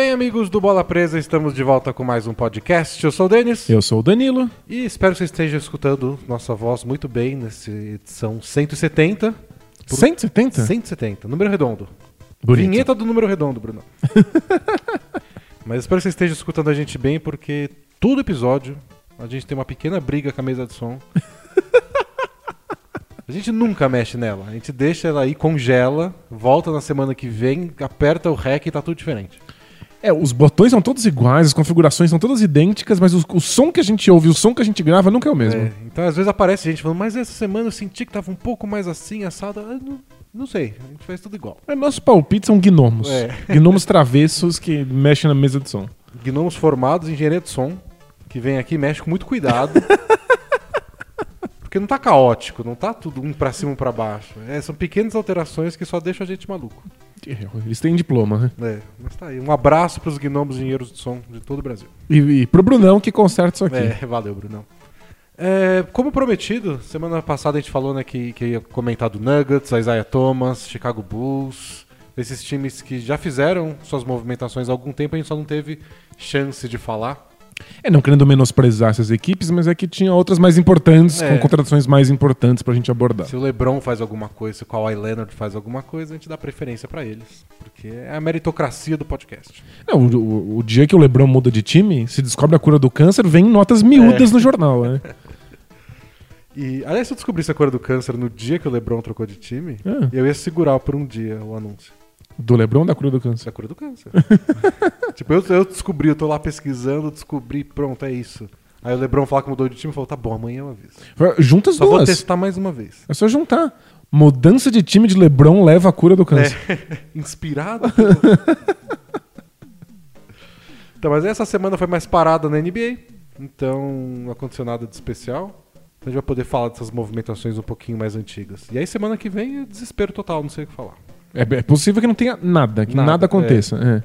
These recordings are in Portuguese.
bem, amigos do Bola Presa? Estamos de volta com mais um podcast. Eu sou o Denis Eu sou o Danilo. e espero que você esteja escutando nossa voz muito bem nessa edição 170. Por- 170? 170, número redondo. Bonito. Vinheta do número redondo, Bruno. Mas espero que você esteja escutando a gente bem, porque todo episódio a gente tem uma pequena briga com a mesa de som. A gente nunca mexe nela. A gente deixa ela aí, congela, volta na semana que vem, aperta o REC e tá tudo diferente. É, os botões são todos iguais, as configurações são todas idênticas, mas o, o som que a gente ouve e o som que a gente grava nunca é o mesmo. É, então às vezes aparece gente falando, mas essa semana eu senti que tava um pouco mais assim, assado. Eu não, não sei, a gente faz tudo igual. É, nossos palpites são gnomos. É. Gnomos travessos que mexem na mesa de som. Gnomos formados, engenheiro de som, que vem aqui e mexe com muito cuidado. Porque não tá caótico, não tá tudo um pra cima, um pra baixo. É, são pequenas alterações que só deixam a gente maluco. Eles têm diploma, né? É, mas tá aí. Um abraço pros gnomos engenheiros de som de todo o Brasil. E, e pro Brunão que conserta isso aqui. É, valeu, Brunão. É, como prometido, semana passada a gente falou né, que, que ia comentar do Nuggets, Isaiah Thomas, Chicago Bulls, esses times que já fizeram suas movimentações há algum tempo, a gente só não teve chance de falar. É, não querendo menosprezar essas equipes, mas é que tinha outras mais importantes, É. com contratações mais importantes pra gente abordar. Se o LeBron faz alguma coisa, se o Kawhi Leonard faz alguma coisa, a gente dá preferência pra eles. Porque é a meritocracia do podcast. Não, o, o- o dia que o Lebron muda de time, se descobre a cura do câncer, vem notas miúdas no jornal, né? E, aliás, se eu descobrisse a cor do câncer no dia que o LeBron trocou de time, Ah. eu ia segurar por um dia o anúncio. Do Lebron ou da cura do câncer? é a cura do câncer. tipo, eu, eu descobri, eu tô lá pesquisando, descobri, pronto, é isso. Aí o LeBron fala que mudou de time e falou: tá bom, amanhã eu aviso. Junta as Só vou duas. testar mais uma vez. É só juntar. Mudança de time de Lebron leva a cura do câncer. É, inspirado. então, mas essa semana foi mais parada na NBA. Então, não aconteceu nada de especial. Então, a gente vai poder falar dessas movimentações um pouquinho mais antigas. E aí, semana que vem, é desespero total, não sei o que falar. É, é possível que não tenha nada, que Nada, nada, aconteça. é.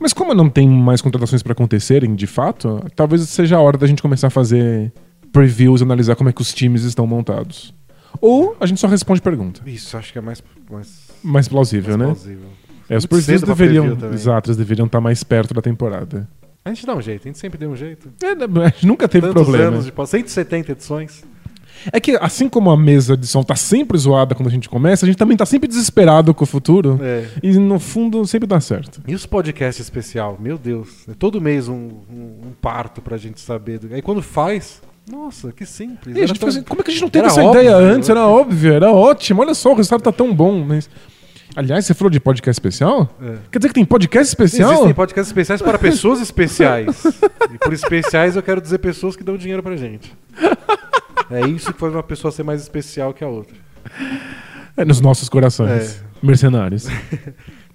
Mas como não tem mais contratações pra acontecerem, de fato, talvez seja a hora da gente começar a fazer previews analisar como é que os times estão montados. Ou a gente só responde pergunta. Isso, acho que é mais, mais, Mais plausível, mais né? plausível. É, os previews deveriam. Exato, eles deveriam estar mais perto da temporada. A gente dá um jeito, a gente sempre deu um jeito. É, né, a gente nunca teve Tantos problema. anos de pós, 170 edições. É que assim como a mesa de som tá sempre zoada quando a gente começa, a gente também tá sempre desesperado com o futuro. É. E no fundo sempre dá certo. E os podcasts especial? Meu Deus. É todo mês um, um, um parto pra gente saber. do- Aí quando faz, nossa, que simples. E a Era gente tão- fala assim, como é que a gente não teve essa óbvio, ideia né? antes? Era óbvio, era ótimo. Olha só, o resultado tá tão bom. Mas... Aliás, você falou de podcast especial? É. Quer dizer que tem podcast especial? Existem podcasts especiais para pessoas especiais. e por especiais eu quero dizer pessoas que dão dinheiro pra gente. É isso que faz uma pessoa ser mais especial que a outra. É, nos nossos corações. É. Mercenários.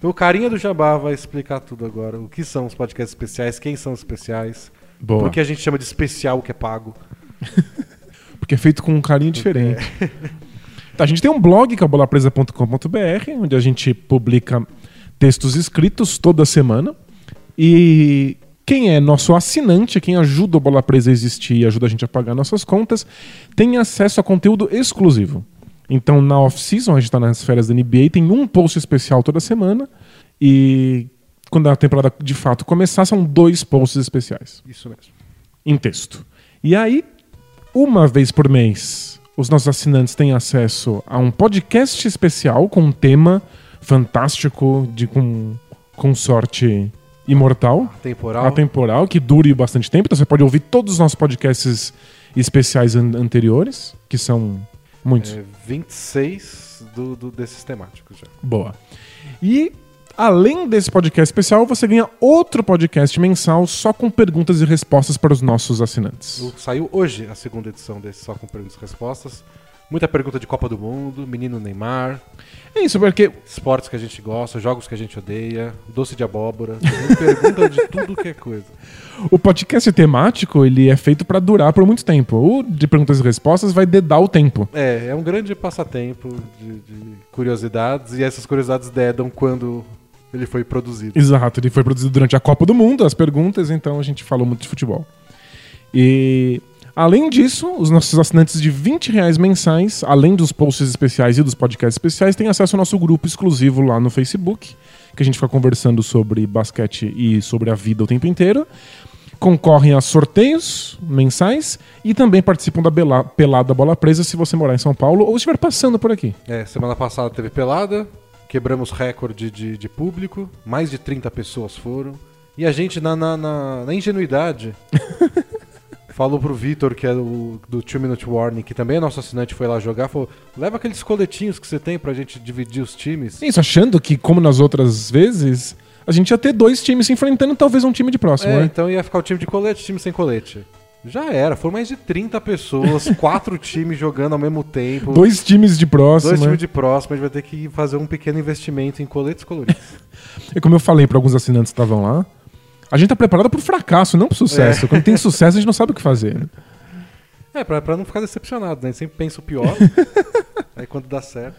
Então o carinha do Jabá vai explicar tudo agora. O que são os podcasts especiais, quem são os especiais, Boa. por que a gente chama de especial o que é pago. Porque é feito com um carinho diferente. Tá, a gente tem um blog que é bolapresa.com.br, onde a gente publica textos escritos toda semana. E quem é nosso assinante, quem ajuda o Bola Presa a existir e ajuda a gente a pagar nossas contas, tem acesso a conteúdo exclusivo. Então, na off-season, a gente está nas férias da NBA, tem um post especial toda semana. E quando a temporada de fato começar, são dois posts especiais Isso mesmo. em texto. E aí, uma vez por mês, os nossos assinantes têm acesso a um podcast especial com um tema fantástico, de com, com sorte imortal, Temporal. atemporal, que dure bastante tempo. Então você pode ouvir todos os nossos podcasts especiais an- anteriores, que são muitos. É, 26 do, do- desses temáticos já. Boa. E além desse podcast especial, você ganha outro podcast mensal só com perguntas e respostas para os nossos assinantes. Saiu hoje a segunda edição desse Só com Perguntas e Respostas. Muita pergunta de Copa do Mundo, Menino Neymar, É isso, porque esportes que a gente gosta, jogos que a gente odeia, doce de abóbora. Pergunta de tudo que é coisa. O podcast temático, ele é feito pra durar por muito tempo. O de perguntas e respostas vai dedar o tempo. É, é um grande passatempo de, de curiosidades e essas curiosidades dedam quando ele foi produzido. Exato, ele foi produzido durante a Copa do Mundo, as perguntas, então a gente falou muito de futebol. E além disso, os nossos assinantes de 20 reais mensais, além dos posts especiais e dos podcasts especiais, têm acesso ao nosso grupo exclusivo lá no Facebook, que a gente fica conversando sobre basquete e sobre a vida o tempo inteiro. Concorrem a sorteios mensais e também participam da bela- pelada bola presa se você morar em São Paulo ou estiver passando por aqui. É, semana passada teve pelada, quebramos recorde de, de público, mais de 30 pessoas foram. E a gente, na, na, na- na ingenuidade, falou pro Vitor, que é do, do Two Minute Warning, que também é nosso assinante, foi lá jogar, falou: leva aqueles coletinhos que você tem pra gente dividir os times. Isso, achando que, como nas outras vezes, a gente ia ter dois times se enfrentando, talvez um time de próximo, É, né? então ia ficar o time de colete, time sem colete. Já era, foram mais de 30 pessoas, quatro times jogando ao mesmo tempo. Dois times de próximo. Dois times de próximo, a gente vai ter que fazer um pequeno investimento em coletes coloridos. E como eu falei para alguns assinantes que estavam lá, a gente tá preparado pro fracasso, não pro sucesso. Quando tem sucesso, a gente não sabe o que fazer. né? É, pra, pra não ficar decepcionado, né? A gente sempre pensa o pior. aí quando dá certo.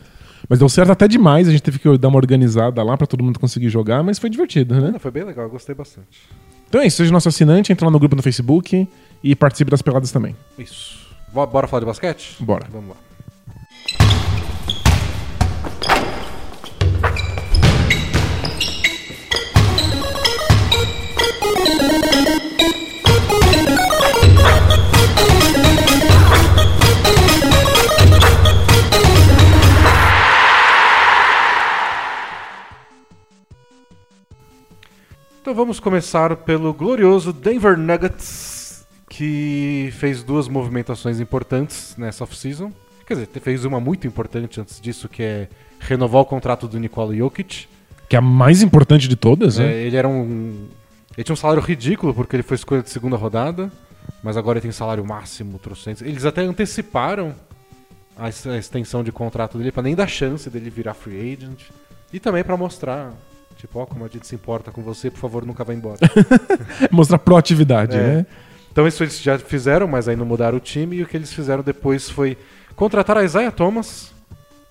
Mas deu certo até demais, a gente teve que dar uma organizada lá para todo mundo conseguir jogar, mas foi divertido, né? Não, foi bem legal, eu gostei bastante. Então é isso, seja nosso assinante, entra lá no grupo no Facebook e participe das peladas também. Isso. Bo- Bora falar de basquete? Bora. Vamos lá. Então vamos começar pelo glorioso Denver Nuggets, que fez duas movimentações importantes nessa off-season. Quer dizer, fez uma muito importante antes disso, que é renovar o contrato do Nikola Jokic. Que é a mais importante de todas, É, né? ele era um. Ele tinha um salário ridículo porque ele foi escolha de segunda rodada, mas agora ele tem salário máximo, trocentos. Eles até anteciparam a ex- a extensão de contrato dele pra nem dar chance dele virar free agent. E também pra mostrar, tipo, ó, como a gente se importa com você, por favor, nunca vá embora. Mostrar proatividade, É. né? Então isso eles já fizeram, mas aí não mudaram o time. E o que eles fizeram depois foi contratar a Isaiah Thomas,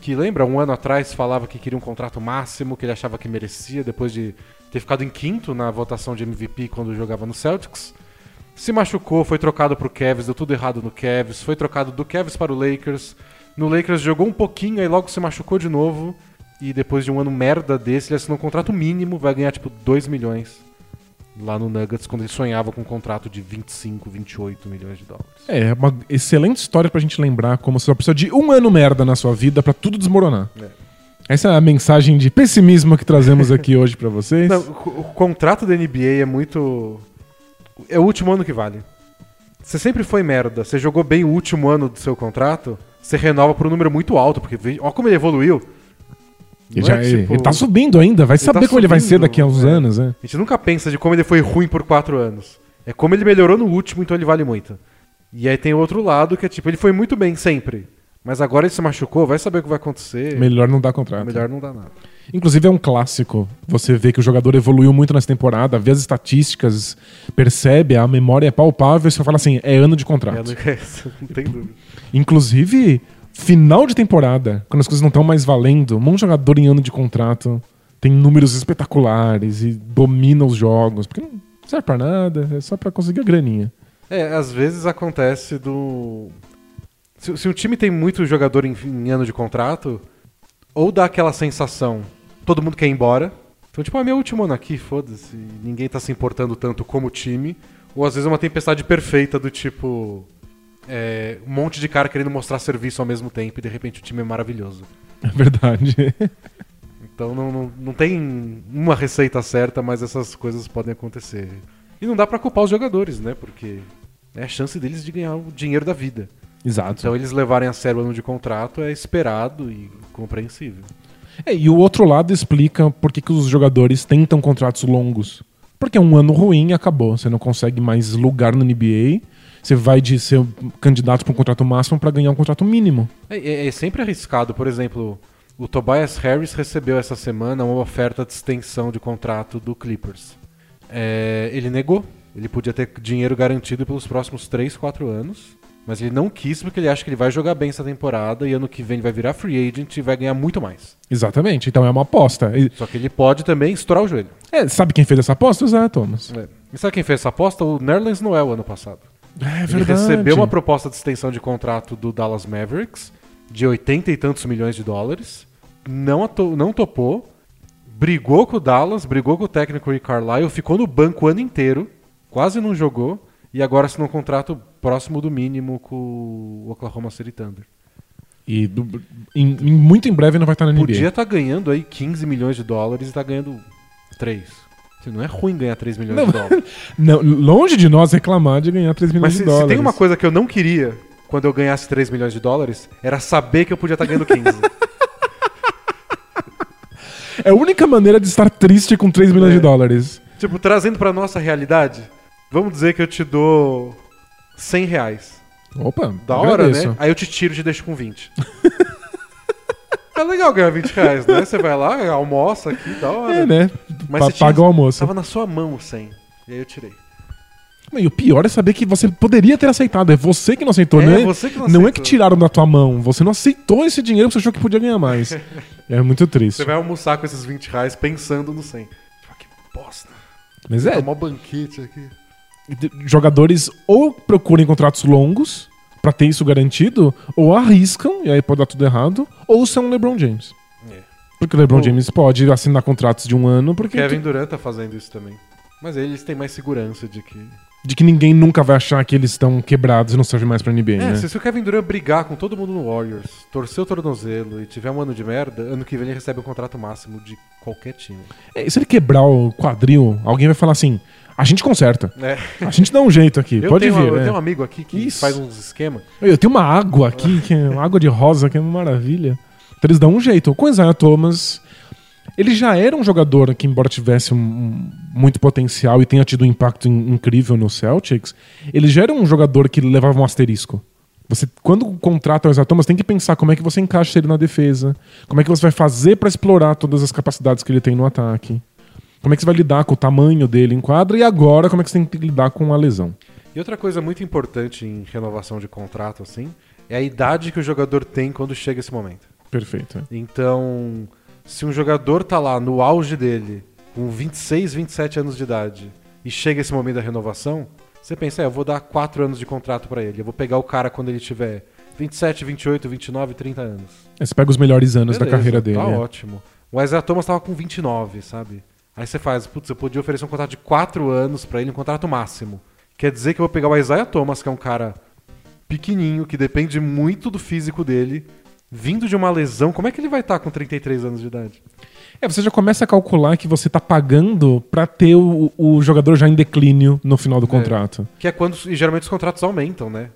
que lembra, um ano atrás falava que queria um contrato máximo, que ele achava que merecia, depois de ter ficado em quinto na votação de MVP quando jogava no Celtics. Se machucou, foi trocado pro Cavs, deu tudo errado no Cavs, foi trocado do Cavs para o Lakers. No Lakers jogou um pouquinho, aí logo se machucou de novo. E depois de um ano merda desse, ele assinou um contrato mínimo, vai ganhar tipo 2 milhões lá no Nuggets, quando ele sonhava com um contrato de 25, 28 milhões de dólares. É, uma excelente história pra gente lembrar como você só precisa de um ano merda na sua vida pra tudo desmoronar. É. Essa é a mensagem de pessimismo que trazemos aqui hoje pra vocês. Não, o, o contrato da NBA é muito. É o último ano que vale. Você sempre foi merda, você jogou bem o último ano do seu contrato, você renova por um número muito alto, porque ó como ele evoluiu. Ele, já, é tipo- ele tá subindo ainda, vai Ele saber tá como ele vai ser subindo, daqui a uns é. anos, né? A gente nunca pensa de como ele foi ruim por quatro anos. É como ele melhorou no último, então ele vale muito. E aí tem o outro lado que é tipo, ele foi muito bem sempre. Mas agora ele se machucou, vai saber o que vai acontecer. Melhor não dar contrato. Melhor não dá nada. Inclusive é um clássico. Você vê que o jogador evoluiu muito nessa temporada, vê as estatísticas, percebe, a memória é palpável e você fala assim, é ano de É, contrato. não, não tem dúvida. Inclusive, final de temporada, quando as coisas não estão mais valendo, um jogador em ano de contrato tem números espetaculares e domina os jogos, porque não serve pra nada, é só pra conseguir a graninha. É, às vezes acontece do. Se, se time tem muito jogador em, em ano de contrato, ou dá aquela sensação, todo mundo quer ir embora. Então, tipo, é meu último ano aqui, foda-se, ninguém tá se importando tanto como o time. Ou às vezes é uma tempestade perfeita do tipo. É, um monte de cara querendo mostrar serviço ao mesmo tempo e de repente o time é maravilhoso. É verdade. Então não, não, não tem uma receita certa, mas essas coisas podem acontecer. E não dá pra culpar os jogadores, né? Porque é a chance deles de ganhar o dinheiro da vida. Exato. Então eles levarem a sério o ano de contrato é esperado e compreensível. É, e o outro lado explica por que, que os jogadores tentam contratos longos. Porque é um ano ruim acabou. Você não consegue mais lugar no NBA. Você vai de ser candidato para um contrato máximo para ganhar um contrato mínimo. É, é- é sempre arriscado. Por exemplo, o Tobias Harris recebeu essa semana uma oferta de extensão de contrato do Clippers. É, ele negou. Ele podia ter dinheiro garantido pelos próximos 3, 4 anos. Mas ele não quis porque ele acha que ele vai jogar bem essa temporada e ano que vem ele vai virar free agent e vai ganhar muito mais. Exatamente. Então é uma aposta. Só que ele pode também estourar o joelho. é, sabe quem fez essa aposta? O Zé Thomas. É. E sabe quem fez essa aposta? O Nerlens Noel ano passado. É Ele recebeu uma proposta de extensão de contrato do Dallas Mavericks de 80 e tantos milhões de dólares. Não, não topou. brigou com o Dallas, brigou com o técnico Rick Carlisle, ficou no banco o ano inteiro, quase não jogou, e agora assinou um contrato próximo do mínimo com o Oklahoma City Thunder. E do- em- em- muito em breve não vai estar na NBA. Podia estar ganhando aí 15 milhões de dólares e tá ganhando 3. Não é ruim ganhar 3 milhões Não, de dólares. Não, longe de nós reclamar de ganhar 3 milhões Mas de se, se dólares. tem uma coisa que eu não queria quando eu ganhasse 3 milhões de dólares, era saber que eu podia estar ganhando 15. É a única maneira de estar triste com 3 milhões É. de dólares. tipo, trazendo pra nossa realidade, vamos dizer que eu te dou 100 reais. Opa, Da hora, agradeço. né? Aí eu te tiro e te deixo com 20. é legal ganhar 20 reais, né? Você vai lá, almoça aqui, da hora. É, né? Mas Pa- você tinha- paga o almoço. Tava na sua mão o 100. E aí eu tirei. E o pior é saber que você poderia ter aceitado. É você que não aceitou, É, né? você que não Não é aceitou. que tiraram da tua mão. Você não aceitou esse dinheiro porque você achou que podia ganhar mais. é muito triste. Você vai almoçar com esses 20 reais pensando no 100. Tipo, que bosta. Mas é, Tomar um banquete aqui. jogadores ou procuram contratos longos pra ter isso garantido, ou arriscam, e aí pode dar tudo errado, ou são LeBron James. É. Porque o LeBron Ou- James pode assinar contratos de um ano, porque Kevin Durant tá fazendo isso também. Mas eles têm mais segurança de que. de que ninguém nunca vai achar que eles estão quebrados e não servem mais pra NBA, É, né? se, se o Kevin Durant brigar com todo mundo no Warriors, torcer o tornozelo e tiver um ano de merda, ano que vem ele recebe o contrato máximo de qualquer time. É, se ele quebrar o quadril, alguém vai falar assim: a gente conserta. É. A gente dá um jeito aqui. Eu, pode tenho, vir. eu é. tenho um amigo aqui que Isso. faz uns esquemas. Eu tenho uma água aqui, que é uma água de rosa, que é uma maravilha. Então eles dão um jeito. Com o Isaiah Thomas, ele já era um jogador que, embora tivesse um- muito potencial e tenha tido um impacto in- incrível no Celtics, ele já era um jogador que levava um asterisco. Você, quando contrata o Isaiah Thomas, tem que pensar como é que você encaixa ele na defesa, como é que você vai fazer pra explorar todas as capacidades que ele tem no ataque. Como é que você vai lidar com o tamanho dele em quadra e agora como é que você tem que lidar com a lesão. E outra coisa muito importante em renovação de contrato, assim, é a idade que o jogador tem quando chega esse momento. Perfeito. é. Então, se um jogador tá lá no auge dele, com 26, 27 anos de idade, e chega esse momento da renovação, você pensa, é, eu vou dar 4 anos de contrato pra ele. Eu vou pegar o cara quando ele tiver 27, 28, 29, 30 anos. Aí Você pega os melhores anos da Beleza, carreira dele. Tá é. ótimo. O Isaiah Thomas tava com 29, sabe? Aí você faz, putz, eu podia oferecer um contrato de 4 anos pra ele, um contrato máximo. Quer dizer que eu vou pegar o Isaiah Thomas, que é um cara pequenininho, que depende muito do físico dele, vindo de uma lesão. Como é que ele vai estar com 33 anos de idade? É, você já começa a calcular que você tá pagando pra ter o, o jogador já em declínio no final do contrato. Que é quando e geralmente os contratos aumentam, né?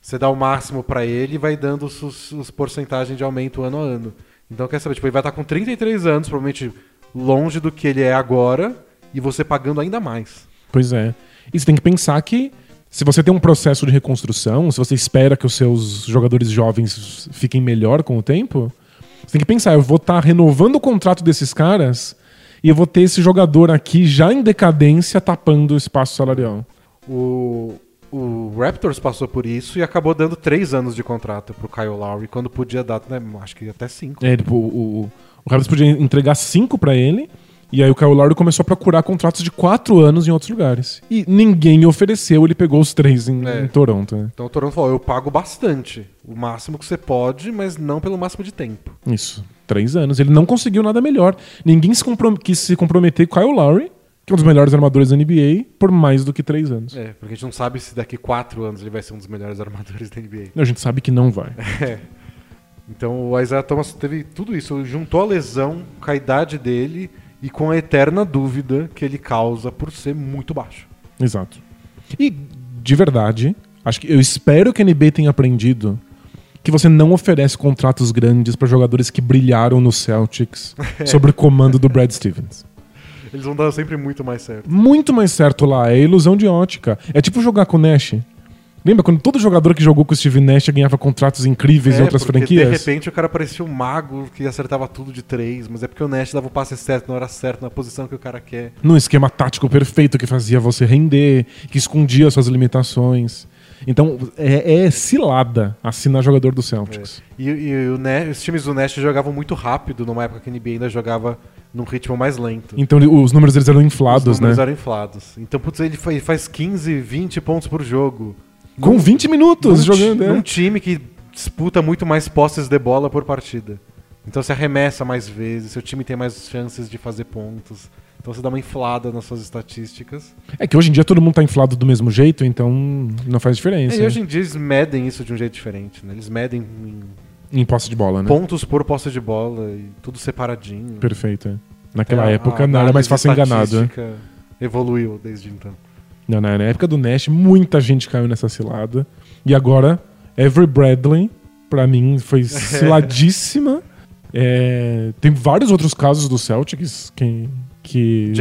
Você dá o máximo pra ele e vai dando os, os, os porcentagens de aumento ano a ano. Então quer saber, tipo, ele vai estar com 33 anos, provavelmente longe do que ele é agora, e você pagando ainda mais. Pois é. E você tem que pensar que se você tem um processo de reconstrução, se você espera que os seus jogadores jovens fiquem melhor com o tempo, você tem que pensar, eu vou estar renovando o contrato desses caras e eu vou ter esse jogador aqui já em decadência tapando o espaço salarial. O, o Raptors passou por isso e acabou dando três anos de contrato pro Kyle Lowry, quando podia dar, né, acho que até cinco. É, tipo, o, o, o Raptors podia entregar cinco pra ele, e aí o Kyle Lowry começou a procurar contratos de quatro anos em outros lugares. E ninguém ofereceu, ele pegou os três em, É. em Toronto. né? Então o Toronto falou, eu pago bastante, o máximo que você pode, mas não pelo máximo de tempo. Isso, três anos. Ele não conseguiu nada melhor. Ninguém se quis se comprometer com o Kyle Lowry, que é um dos melhores armadores da NBA, por mais do que três anos. É, porque a gente não sabe se daqui quatro anos ele vai ser um dos melhores armadores da NBA. A gente sabe que não vai. É. Então o Isaiah Thomas teve tudo isso, juntou a lesão com a idade dele e com a eterna dúvida que ele causa por ser muito baixo. Exato. E, de verdade, acho que eu espero que a NBA tenha aprendido que você não oferece contratos grandes para jogadores que brilharam no Celtics sob o comando do Brad Stevens. Eles vão dar sempre muito mais certo. Muito mais certo lá, é ilusão de ótica. É tipo jogar com o Nash. Lembra quando todo jogador que jogou com o Steve Nash ganhava contratos incríveis em outras É, franquias? De repente o cara parecia um mago que acertava tudo de três, mas é porque o Nash dava o passe certo na hora certa, na posição que o cara quer. num esquema tático perfeito que fazia você render, que escondia suas limitações. Então, é, é cilada assinar jogador do Celtics. E, e o Nash- os times do Nash jogavam muito rápido numa época que a NBA ainda jogava num ritmo mais lento. Então, os números deles eram inflados, Os números né? eram inflados. Então, putz, ele faz 15, 20 pontos por jogo. Com 20 minutos Num ti- jogando, Num né? time que disputa muito mais posses de bola por partida. Então você arremessa mais vezes, seu time tem mais chances de fazer pontos. Então você dá uma inflada nas suas estatísticas. É que hoje em dia todo mundo tá inflado do mesmo jeito, então não faz diferença. É, e hoje em dia eles medem isso de um jeito diferente, né? Eles medem em Em posse de bola, né? pontos por posse de bola e tudo separadinho. Perfeito. é. Naquela É, época a não era mais fácil enganado. né? estatística Evoluiu desde então. Não, não, na época do Nash, muita gente caiu nessa cilada. E agora, Every Bradley, pra mim, foi ciladíssima. É, tem vários outros casos do Celtics que, que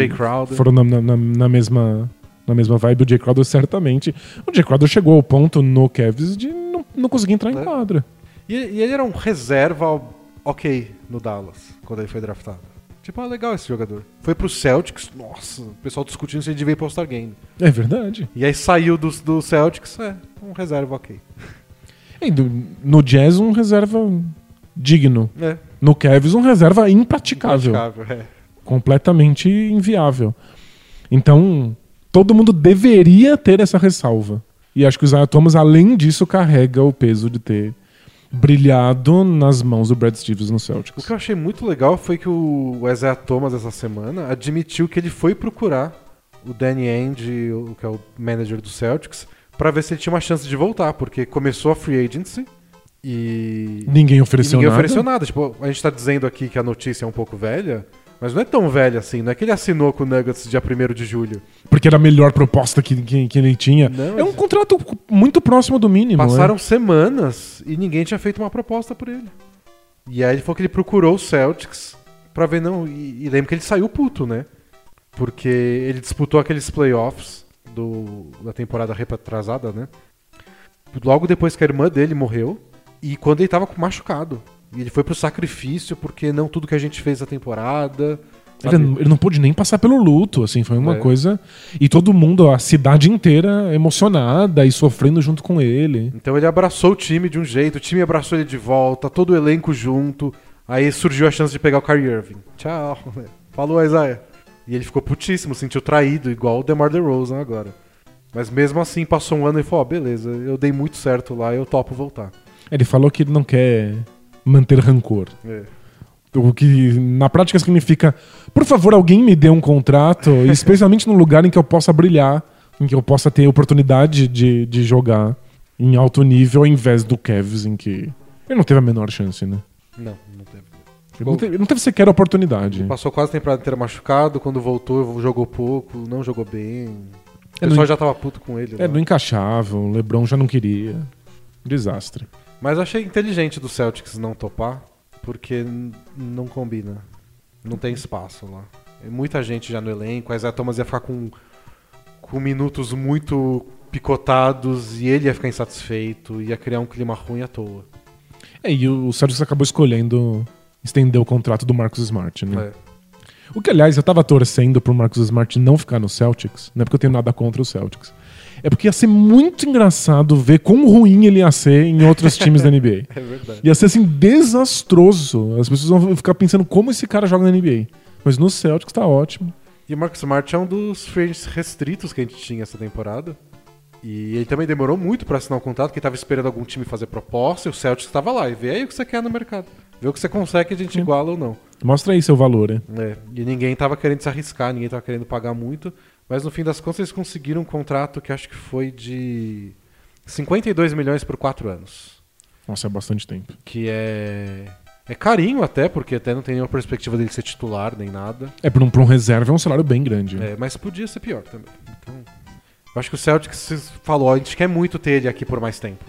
foram na, na- na mesma, na mesma vibe. O Jay Crowder, certamente. O Jay Crowder chegou ao ponto no Cavs de não, não conseguir entrar em É. quadra. E, e ele era um reserva ok no Dallas, quando ele foi draftado. Tipo, ah, legal esse jogador. Foi pro Celtics, nossa, o pessoal discutindo se ele devia ir pro All-Star Game. É verdade. E aí saiu do, do Celtics, é, um reserva ok. E do- no Jazz, um reserva digno. É, No Cavs, um reserva impraticável. praticável, é. completamente inviável. Então, todo mundo deveria ter essa ressalva. E acho que o Isaiah Thomas, além disso, carrega o peso de ter brilhado nas mãos do Brad Stevens no O Celtics. que eu achei muito legal foi que o Isaiah Thomas, essa semana, admitiu que ele foi procurar o Danny Ainge, o que é o manager do Celtics, pra ver se ele tinha uma chance de voltar, porque começou a free agency e... Ninguém e ofereceu ninguém nada. ofereceu nada. Tipo, a gente tá dizendo aqui que a notícia é um pouco velha, mas não é tão velha assim. Não é que ele assinou com o Nuggets dia 1 de julho. Porque era a melhor proposta que, que, que ele tinha. Não, é um contrato muito próximo do mínimo. Passaram semanas e ninguém tinha feito uma proposta por ele. E aí ele falou que ele procurou o Celtics pra ver, não. E, e lembra que ele saiu puto, né? Porque ele disputou aqueles playoffs do, da temporada retrasada, né? Logo depois que a irmã dele morreu e quando ele tava machucado. E ele foi pro sacrifício porque não tudo que a gente fez na temporada. Ele, ele não pôde nem passar pelo luto, assim, foi uma É. coisa. E todo mundo, a cidade inteira, emocionada e sofrendo junto com ele. Então ele abraçou o time de um jeito, o time abraçou ele de volta, todo o elenco junto. Aí surgiu a chance de pegar o Kyrie Irving. Tchau. Falou, Isaiah. E ele ficou putíssimo, sentiu traído, igual o DeMar DeRozan agora. Mas mesmo assim, passou um ano e falou, ó, beleza, eu dei muito certo lá, eu topo voltar. Ele falou que ele não quer manter rancor. É. O que na prática significa, por favor, alguém me dê um contrato, especialmente num lugar em que eu possa brilhar, em que eu possa ter oportunidade de, de jogar em alto nível, ao invés do Cavs, em que ele não teve a menor chance, né? Não, não teve. Não teve, não teve sequer oportunidade. Passou quase a temporada inteira machucado, quando voltou, jogou pouco, não jogou bem. O pessoal já tava puto com ele. É, né? não encaixava, o LeBron já não queria. Desastre. Mas achei inteligente do Celtics não topar, porque não combina. Não tem espaço lá. Muita gente já no elenco, a Isaiah Thomas ia ficar com, com minutos muito picotados e ele ia ficar insatisfeito, ia criar um clima ruim à toa. É, e o Celtics acabou escolhendo estender o contrato do Marcus Smart, né? É. O que, aliás, eu tava torcendo pro Marcus Smart não ficar no Celtics, não é porque eu tenho nada contra o Celtics. É porque ia ser muito engraçado ver quão ruim ele ia ser em outros times da NBA. É verdade. Ia ser assim, desastroso. As pessoas vão ficar pensando como esse cara joga na NBA. Mas no Celtics tá ótimo. E o Marcus Smart é um dos free agents restritos que a gente tinha essa temporada. E ele também demorou muito pra assinar o contrato, porque tava esperando algum time fazer proposta, e o Celtics tava lá. E vê aí o que você quer no mercado. Vê o que você consegue a gente Sim. iguala ou não. Mostra aí seu valor, né? É, e ninguém tava querendo se arriscar, ninguém tava querendo pagar muito. Mas no fim das contas eles conseguiram um contrato que acho que foi de 52 milhões por 4 anos. Nossa, é bastante tempo. Que é. É carinho até, porque até não tem nenhuma perspectiva dele ser titular nem nada. É, pra um, pra um reserva é um salário bem grande. É, mas podia ser pior também. Então, eu acho que o Celtics falou, a gente quer muito ter ele aqui por mais tempo.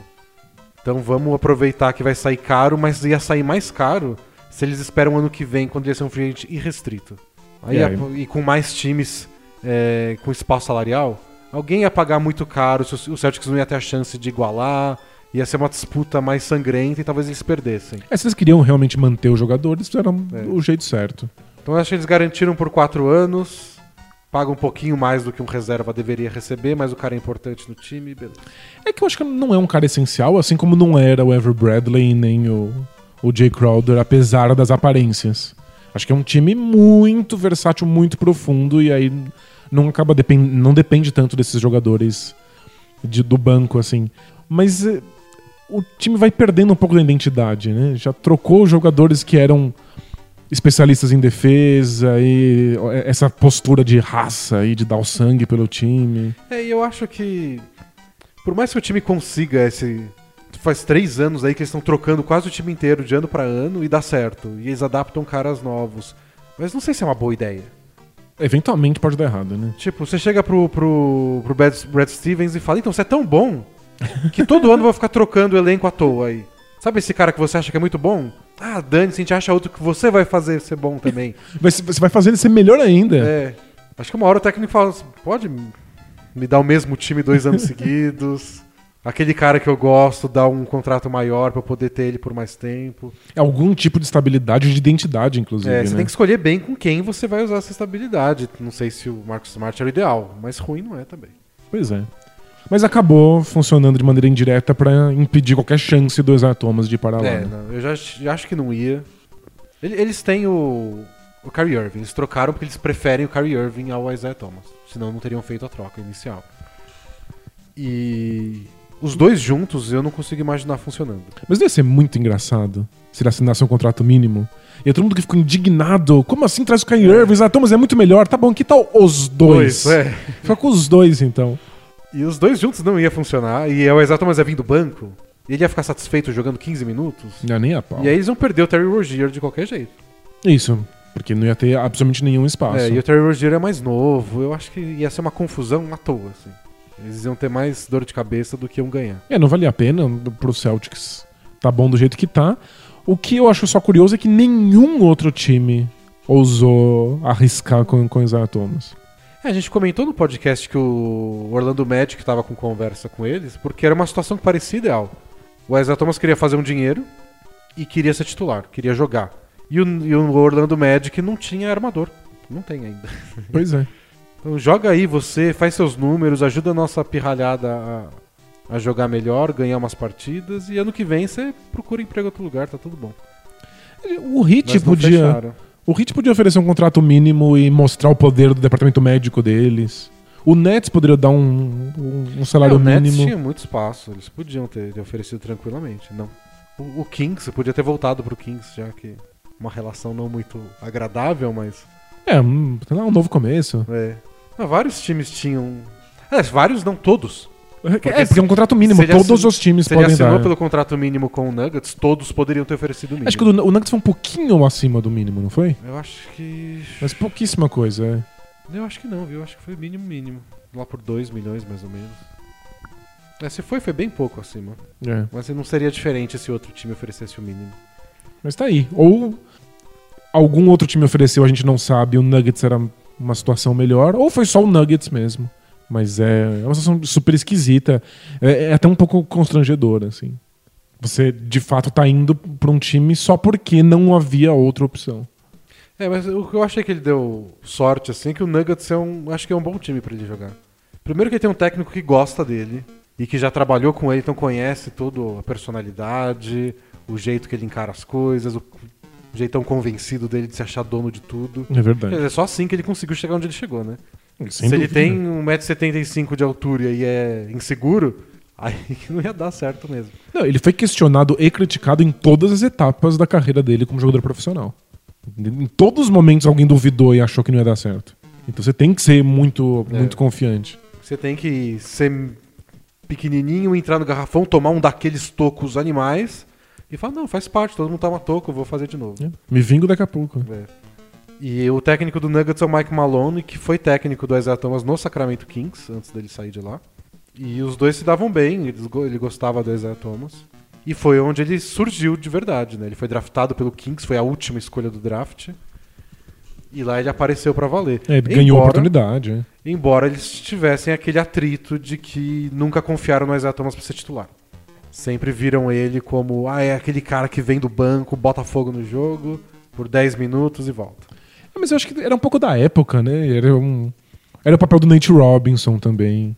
Então vamos aproveitar que vai sair caro, mas ia sair mais caro se eles esperam ano que vem, quando ia ser um free agent irrestrito. Aí É. ia- e com mais times é, com espaço salarial, alguém ia pagar muito caro, se o Celtics não ia ter a chance de igualar, ia ser uma disputa mais sangrenta e talvez eles perdessem. É, se eles queriam realmente manter o jogador, fizeram É. o jeito certo. Então eu acho que eles garantiram por quatro anos, pagam um pouquinho mais do que um reserva deveria receber, mas o cara é importante no time, beleza. É que eu acho que não é um cara essencial, assim como não era o Ever Bradley nem o, o Jay Crowder, apesar das aparências. Acho que é um time muito versátil, muito profundo, e aí não acaba depen não depende tanto desses jogadores de- do banco, assim. Mas eh, o time vai perdendo um pouco da identidade, né? Já trocou jogadores que eram especialistas em defesa e essa postura de raça e de dar o sangue pelo time. É, eu acho que por mais que o time consiga esse faz três anos aí que eles estão trocando quase o time inteiro de ano para ano e dá certo. E eles adaptam caras novos. Mas não sei se é uma boa ideia. Eventualmente pode dar errado, né? Tipo, você chega pro, pro, pro Brad, Brad Stevens e fala, então, você é tão bom que todo ano vai ficar trocando o elenco à toa aí. Sabe esse cara que você acha que é muito bom? Ah, Dani, se a gente acha outro que você vai fazer ser bom também. Você vai fazer ele ser melhor ainda. É. Acho que uma hora o técnico fala assim, pode me dar o mesmo time dois anos seguidos. Aquele cara que eu gosto dá um contrato maior para poder ter ele por mais tempo. É algum tipo de estabilidade de identidade, inclusive. É, você né? tem que escolher bem com quem você vai usar essa estabilidade. Não sei se o Marcos Smart era o ideal, mas ruim não é também. Pois é. Mas acabou funcionando de maneira indireta para impedir qualquer chance do Isaiah Thomas de ir para lá. É, né? não, eu já, já acho que não ia. Eles têm o, o Kyrie Irving. Eles trocaram porque eles preferem o Kyrie Irving ao Isaiah Thomas. Senão não teriam feito a troca inicial. E os dois juntos eu não consigo imaginar funcionando. Mas ia ser muito engraçado se ele assinasse um contrato mínimo. E todo mundo que ficou indignado. Como assim traz o Kyrie Irving? Isaiah Thomas é muito melhor. Tá bom, que tal os dois? Dois, é. Fica com os dois, então. E os dois juntos não ia funcionar. E o Isaiah Thomas ia vir do banco. Ele ia ficar satisfeito jogando 15 minutos. Não, nem a pau. E aí eles iam perder o Terry Rozier de qualquer jeito. Isso. Porque não ia ter absolutamente nenhum espaço. É, e o Terry Rozier é mais novo. Eu acho que ia ser uma confusão à toa, assim. Eles iam ter mais dor de cabeça do que iam ganhar. É, não valia a pena pro Celtics. Tá bom do jeito que tá. O que eu acho só curioso é que nenhum outro time ousou arriscar com, com Isaiah Thomas. É, a gente comentou no podcast que o Orlando Magic estava com conversa com eles, porque era uma situação que parecia ideal. O Isaiah Thomas queria fazer um dinheiro e queria ser titular, queria jogar. E o, e o Orlando Magic não tinha armador. Não tem ainda. Pois é. Então joga aí você, faz seus números, ajuda a nossa pirralhada a, a jogar melhor, ganhar umas partidas e ano que vem você procura emprego em outro lugar, tá tudo bom. O Hit podia. fecharam. O Hit podia oferecer um contrato mínimo e mostrar o poder do departamento médico deles. O Nets poderia dar um, um, um salário É, o Nets mínimo. tinha muito espaço, eles podiam ter, ter oferecido tranquilamente. Não. O, o Kings, você podia ter voltado pro Kings, já que uma relação não muito agradável, mas. É, um, sei lá, um novo começo. É. Mas vários times tinham. É, vários não todos. é, porque é um contrato mínimo. Todos assin- os times podem assinou dar. pelo contrato mínimo com o Nuggets, todos poderiam ter oferecido o mínimo. Acho que o, o Nuggets foi um pouquinho acima do mínimo, não foi? Eu acho que. Mas pouquíssima coisa, é. Eu acho que não, viu? Eu acho que foi mínimo mínimo. Lá por 2 milhões mais ou menos. É, se foi, foi bem pouco acima. é. Mas não seria diferente se outro time oferecesse o mínimo. Mas tá aí. Ou algum outro time ofereceu, a gente não sabe, o Nuggets era uma situação melhor, ou foi só o Nuggets mesmo. Mas é, é uma situação super esquisita. É, é até um pouco constrangedora, assim. Você, de fato, tá indo pra um time só porque não havia outra opção. É, mas o que eu achei que ele deu sorte, assim, é que o Nuggets é um. Acho que é um bom time pra ele jogar. Primeiro que ele tem um técnico que gosta dele e que já trabalhou com ele, então conhece toda a personalidade, o jeito que ele encara as coisas, o jeitão convencido dele de se achar dono de tudo. É verdade. é só assim que ele conseguiu chegar onde ele chegou, né? Sem Se ele dúvida. tem 1,75m de altura e é inseguro, aí não ia dar certo mesmo. Não, ele foi questionado e criticado em todas as etapas da carreira dele como jogador profissional. Em todos os momentos alguém duvidou e achou que não ia dar certo. Então você tem que ser muito, É. muito confiante. Você tem que ser pequenininho, entrar no garrafão, tomar um daqueles tocos animais e falar, não, faz parte, todo mundo toma toco, eu vou fazer de novo. Me vingo daqui a pouco. É. E o técnico do Nuggets é o Mike Malone, que foi técnico do Isaiah Thomas no Sacramento Kings, antes dele sair de lá. E os dois se davam bem, ele gostava do Isaiah Thomas. E foi onde ele surgiu de verdade, né? Ele foi draftado pelo Kings, foi a última escolha do draft. E lá ele apareceu pra valer. É, ele ganhou a Embora- oportunidade. é. Embora eles tivessem aquele atrito de que nunca confiaram no Isaiah Thomas pra ser titular. Sempre viram ele como, ah, é aquele cara que vem do banco, bota fogo no jogo por 10 minutos e volta. É, Mas eu acho que era um pouco da época, né? Era, um... era o papel do Nate Robinson também.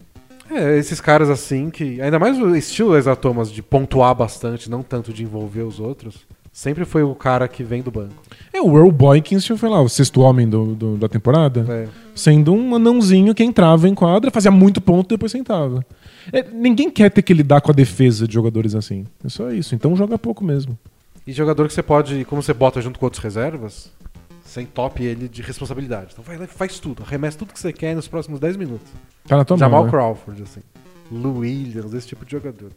É, esses caras assim que. Ainda mais o estilo Isaiah Thomas de pontuar bastante, não tanto de envolver os outros. Sempre foi o cara que vem do banco. É, o Earl Boykins foi lá, o sexto homem do, do- da temporada. É. Sendo um anãozinho que entrava em quadra, fazia muito ponto e depois sentava. É, ninguém quer ter que lidar com a defesa de jogadores assim. É só isso. Então joga pouco mesmo. E jogador que você pode, como você bota junto com outros reservas, você entope ele de responsabilidade. Então vai lá e faz tudo, arremessa tudo que você quer nos próximos 10 minutos. Tá na tua Jamal mão. né? Crawford, assim. Lou Williams, esse tipo de jogador.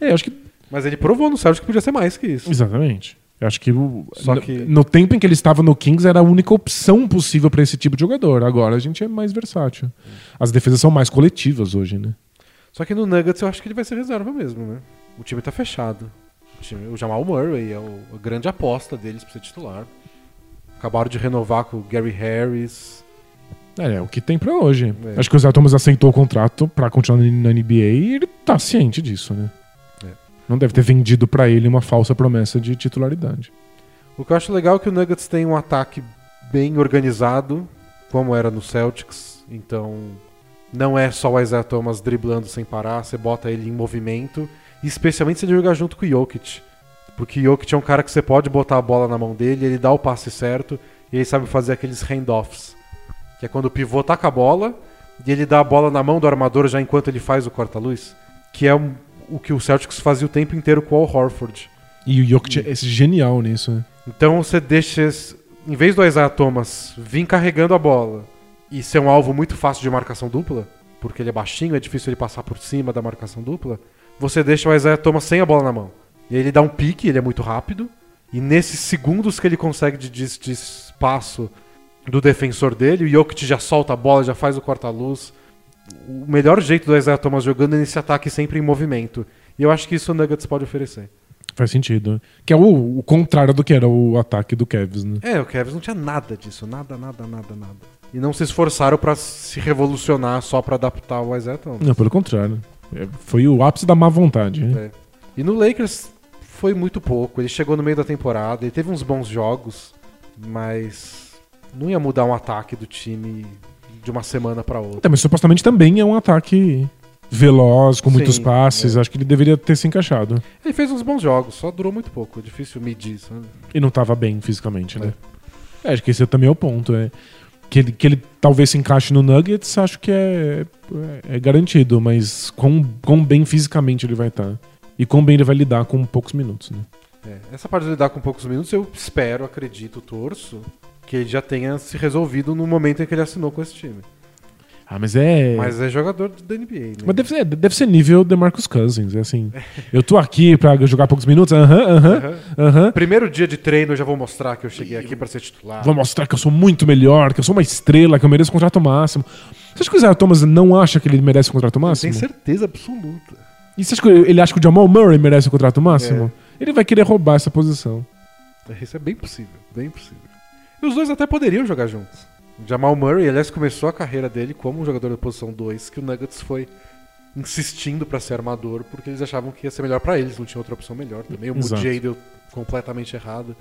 É, acho que. Mas ele provou no Celtic que podia ser mais que isso. Exatamente. Eu acho que, o- Só no, que- no tempo em que ele estava no Kings era a única opção possível pra esse tipo de jogador. Agora a gente é mais versátil. As defesas são mais coletivas hoje, né? Só que no Nuggets eu acho que ele vai ser reserva mesmo, né? O time tá fechado. O, time- o Jamal Murray é o- a grande aposta deles pra ser titular. Acabaram de renovar com o Gary Harris. É, é o que tem pra hoje. É. Acho que o Zé Thomas aceitou o contrato pra continuar na NBA e ele tá ciente disso, né? É. Não deve ter vendido pra ele uma falsa promessa de titularidade. O que eu acho legal é que o Nuggets tem um ataque bem organizado, como era no Celtics. Então, não é só o Isaiah Thomas driblando sem parar, você bota ele em movimento. Especialmente se ele jogar junto com o Jokic. Porque o Jokic é um cara que você pode botar a bola na mão dele, ele dá o passe certo e ele sabe fazer aqueles handoffs. Que é quando o pivô taca a bola e ele dá a bola na mão do armador já enquanto ele faz o corta-luz. Que é um- o que o Celtics fazia o tempo inteiro com o Al Horford. E o Jokic é genial nisso, né? Então você deixa. Em vez do Isaiah Thomas vir carregando a bola e ser um alvo muito fácil de marcação dupla, porque ele é baixinho, é difícil ele passar por cima da marcação dupla, você deixa o Isaiah Thomas sem a bola na mão. E aí ele dá um pique, ele é muito rápido, e nesses segundos que ele consegue de, de, de espaço do defensor dele, o Jokic já solta a bola, já faz o corta-luz. O melhor jeito do Isaiah Thomas jogando é nesse ataque sempre em movimento. E eu acho que isso o Nuggets pode oferecer. Faz sentido. Que é o, o contrário do que era o ataque do Cavs, né? É, o Cavs não tinha nada disso, nada, nada, nada, nada. E não se esforçaram pra se revolucionar só pra adaptar o Isaiah Thomas. Não, pelo contrário. É, Foi o ápice da má vontade. né? É. E no Lakers foi muito pouco. Ele chegou no meio da temporada, ele teve uns bons jogos, mas não ia mudar um ataque do time de uma semana pra outra. Tá, mas supostamente também é um ataque veloz, com muitos Sim, passes. é. Acho que ele deveria ter se encaixado. Ele fez uns bons jogos, só durou muito pouco. É difícil medir, sabe? E não tava bem fisicamente, né? É, acho que esse também é o ponto. É. Que, ele, que ele talvez se encaixe no Nuggets, acho que é, é, é garantido, mas quão, quão bem fisicamente ele vai estar. E quão bem ele vai lidar com poucos minutos, né? É, Essa parte de lidar com poucos minutos, eu espero, acredito, torço, que ele já tenha se resolvido no momento em que ele assinou com esse time. Ah, mas é. Mas é jogador da NBA, né? Mas deve ser, deve ser nível DeMarcus Cousins. É assim. eu tô aqui pra jogar poucos minutos. Aham, aham, Aham. Primeiro dia de treino, eu já vou mostrar que eu cheguei aqui pra ser titular. Vou mostrar que eu sou muito melhor, que eu sou uma estrela, que eu mereço contrato máximo. Você acha que o Isaiah Thomas não acha que ele merece o contrato Eu máximo? tenho certeza absoluta. E você acha que ele acha que o Jamal Murray merece o contrato máximo? Ele vai querer roubar essa posição. Isso é bem possível, bem possível. E os dois até poderiam jogar juntos. Jamal Murray, aliás, começou a carreira dele como um jogador da posição 2, que o Nuggets foi insistindo pra ser armador, porque eles achavam que ia ser melhor pra eles, não tinha outra opção melhor também. O Exato. Mujay deu completamente errado.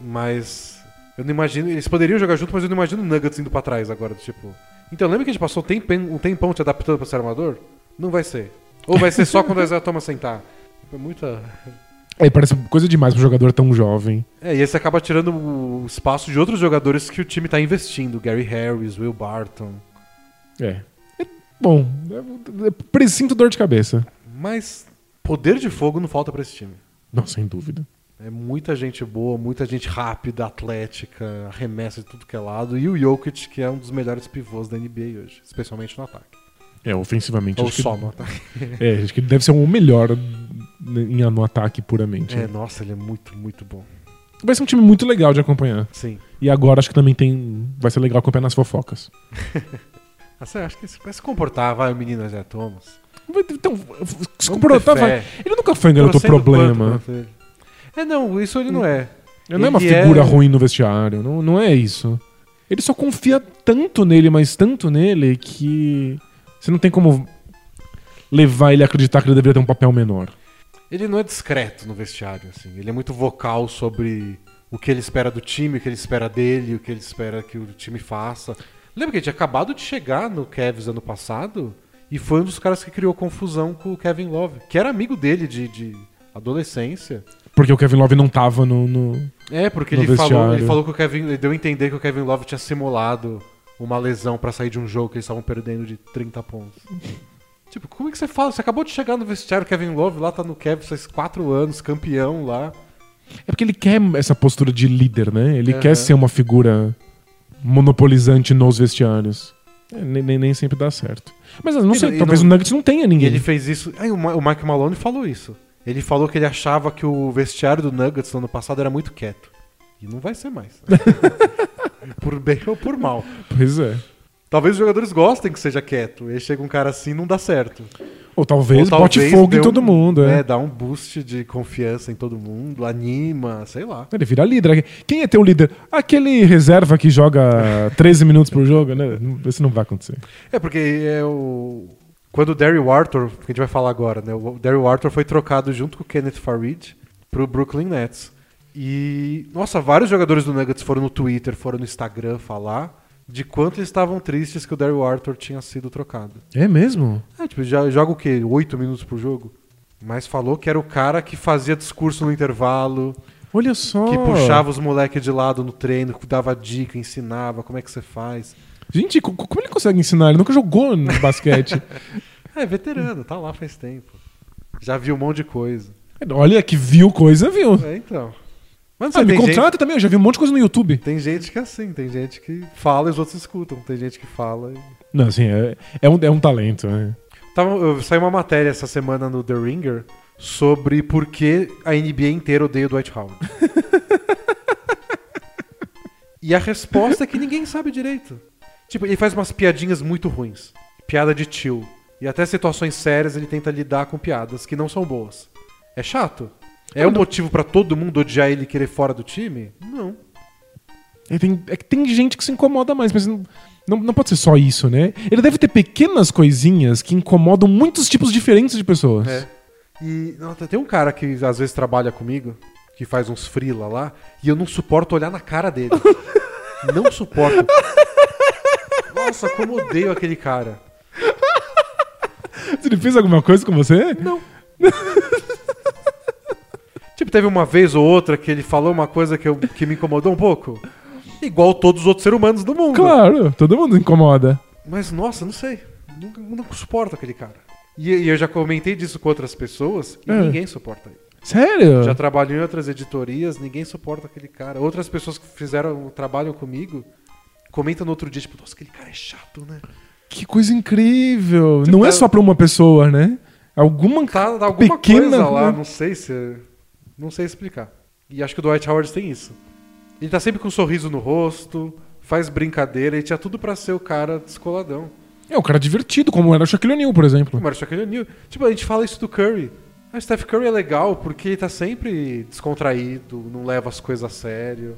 Mas eu não imagino, eles poderiam jogar junto, mas eu não imagino o Nuggets indo pra trás agora, tipo. Então, lembra que a gente passou um tempão, um tempão te adaptando pra ser armador? Não vai ser. Ou vai ser só quando o Isaiah Thomas sentar. É muita É, parece coisa demais pra um jogador tão jovem. É, e aí você acaba tirando o espaço de outros jogadores que o time tá investindo. Gary Harris, Will Barton. É. É bom, é, é, pre- sinto dor de cabeça. Mas poder de fogo não falta pra esse time. Não, sem dúvida. É muita gente boa, muita gente rápida, atlética, arremessa de tudo que é lado. E o Jokic, que é um dos melhores pivôs da NBA hoje, especialmente no ataque. É, ofensivamente. Ou acho que- só no ataque. É, acho que ele deve ser o melhor em, no ataque puramente. É, nossa, ele é muito, muito bom. Vai ser um time muito legal de acompanhar. Sim. E agora acho que também tem. Vai ser legal acompanhar nas fofocas. Ah, Você acha que vai se comportar, vai o menino Isaiah Thomas? Então, se Vamos comportar, ter vai. Ele nunca foi um garoto problema. É, não, isso ele não é. Ele não é uma Ele figura é- ruim no vestiário. Não, não é isso. Ele só confia tanto nele, mas tanto nele, que você não tem como levar ele a acreditar que ele deveria ter um papel menor. Ele não é discreto no vestiário, assim. Ele é muito vocal sobre o que ele espera do time, o que ele espera dele, o que ele espera que o time faça. Lembra que ele tinha acabado de chegar no Cavs ano passado e foi um dos caras que criou confusão com o Kevin Love, que era amigo dele de, de adolescência. Porque o Kevin Love não tava no. no- É, porque ele falou, ele falou que o Kevin. Ele deu a entender que o Kevin Love tinha simulado uma lesão pra sair de um jogo que eles estavam perdendo de 30 pontos. Tipo, como é que você fala? Você acabou de chegar no vestiário, Kevin Love lá tá no Kevin faz quatro anos, campeão lá. É porque ele quer essa postura de líder, né? Ele Aham. quer ser uma figura monopolizante nos vestiários. É, nem, nem, sempre dá certo. Mas não sei, talvez não- o Nuggets não tenha ninguém. ele fez isso. Aí o Mike Malone falou isso. Ele falou que ele achava que o vestiário do Nuggets no ano passado era muito quieto. E não vai ser mais. por bem ou por mal. Pois é. Talvez os jogadores gostem que seja quieto. E chega um cara assim e não dá certo. Ou talvez, Ou bote talvez fogo dê em todo mundo, é. É, dá um boost de confiança em todo mundo, anima, sei lá. Ele vira líder. Quem é teu líder? Aquele reserva que joga 13 minutos por jogo, né? Isso não vai acontecer. É, porque é o. Quando o Daryl Arthur, que a gente vai falar agora, né? O Daryl Arthur foi trocado junto com o Kenneth Farid pro Brooklyn Nets. E, nossa, vários jogadores do Nuggets foram no Twitter, foram no Instagram falar de quanto eles estavam tristes que o Daryl Arthur tinha sido trocado. É mesmo? É, tipo, já joga o quê? Oito minutos por jogo? Mas falou que era o cara que fazia discurso no intervalo, Olha só. que puxava os moleques de lado no treino, dava dica, ensinava como é que você faz. Gente, co- como ele consegue ensinar? Ele nunca jogou no basquete. É, veterano, tá lá faz tempo. Já viu um monte de coisa. Olha, que viu coisa, viu. É, então. Mas Ah, me contrata gente, também, eu já vi um monte de coisa no YouTube. tem gente que é assim, tem gente que fala e os outros escutam. Tem gente que fala. E... Não, assim, é, é, um, é um talento, né? Tava, eu, saiu uma matéria essa semana no The Ringer sobre por que a NBA inteira odeia o Dwight Howard. e a resposta é que ninguém sabe direito. Tipo, ele faz umas piadinhas muito ruins. Piada de tio. E até situações sérias ele tenta lidar com piadas que não são boas. É chato? É um motivo pra todo mundo odiar ele e querer fora do time? Não. É, tem, é que tem gente que se incomoda mais, mas não, não, não pode ser só isso, né? Ele deve ter pequenas coisinhas que incomodam muitos tipos diferentes de pessoas. É. E nossa, tem um cara que às vezes trabalha comigo, que faz uns frila lá, e eu não suporto olhar na cara dele. não suporto. Nossa, como odeio aquele cara. Ele fez alguma coisa com você? Não. tipo, teve uma vez ou outra que ele falou uma coisa que, eu, que me incomodou um pouco. Igual todos os outros seres humanos do mundo. Claro, todo mundo incomoda. Mas, nossa, não sei. Nunca, nunca suporto aquele cara. E, e eu já comentei disso com outras pessoas e É. ninguém suporta ele. Sério? Já trabalhou em outras editorias, ninguém suporta aquele cara. Outras pessoas que fizeram, trabalham comigo, comentam no outro dia, tipo, nossa, aquele cara é chato, né? Que coisa incrível. Tipo, não é tá- só pra uma pessoa, né? Alguma. Tá alguma Pequena, coisa lá, não sei se. Não sei explicar. E acho que o Dwight Howard tem isso. Ele tá sempre com um sorriso no rosto, faz brincadeira, e tinha tudo pra ser o cara descoladão. É um cara divertido, como era o Shaquille O'Neal, por exemplo. Como era o Shaquille O'Neal. Tipo, a gente fala isso do Curry. Ah, Steph Curry é legal porque ele tá sempre descontraído, não leva as coisas a sério.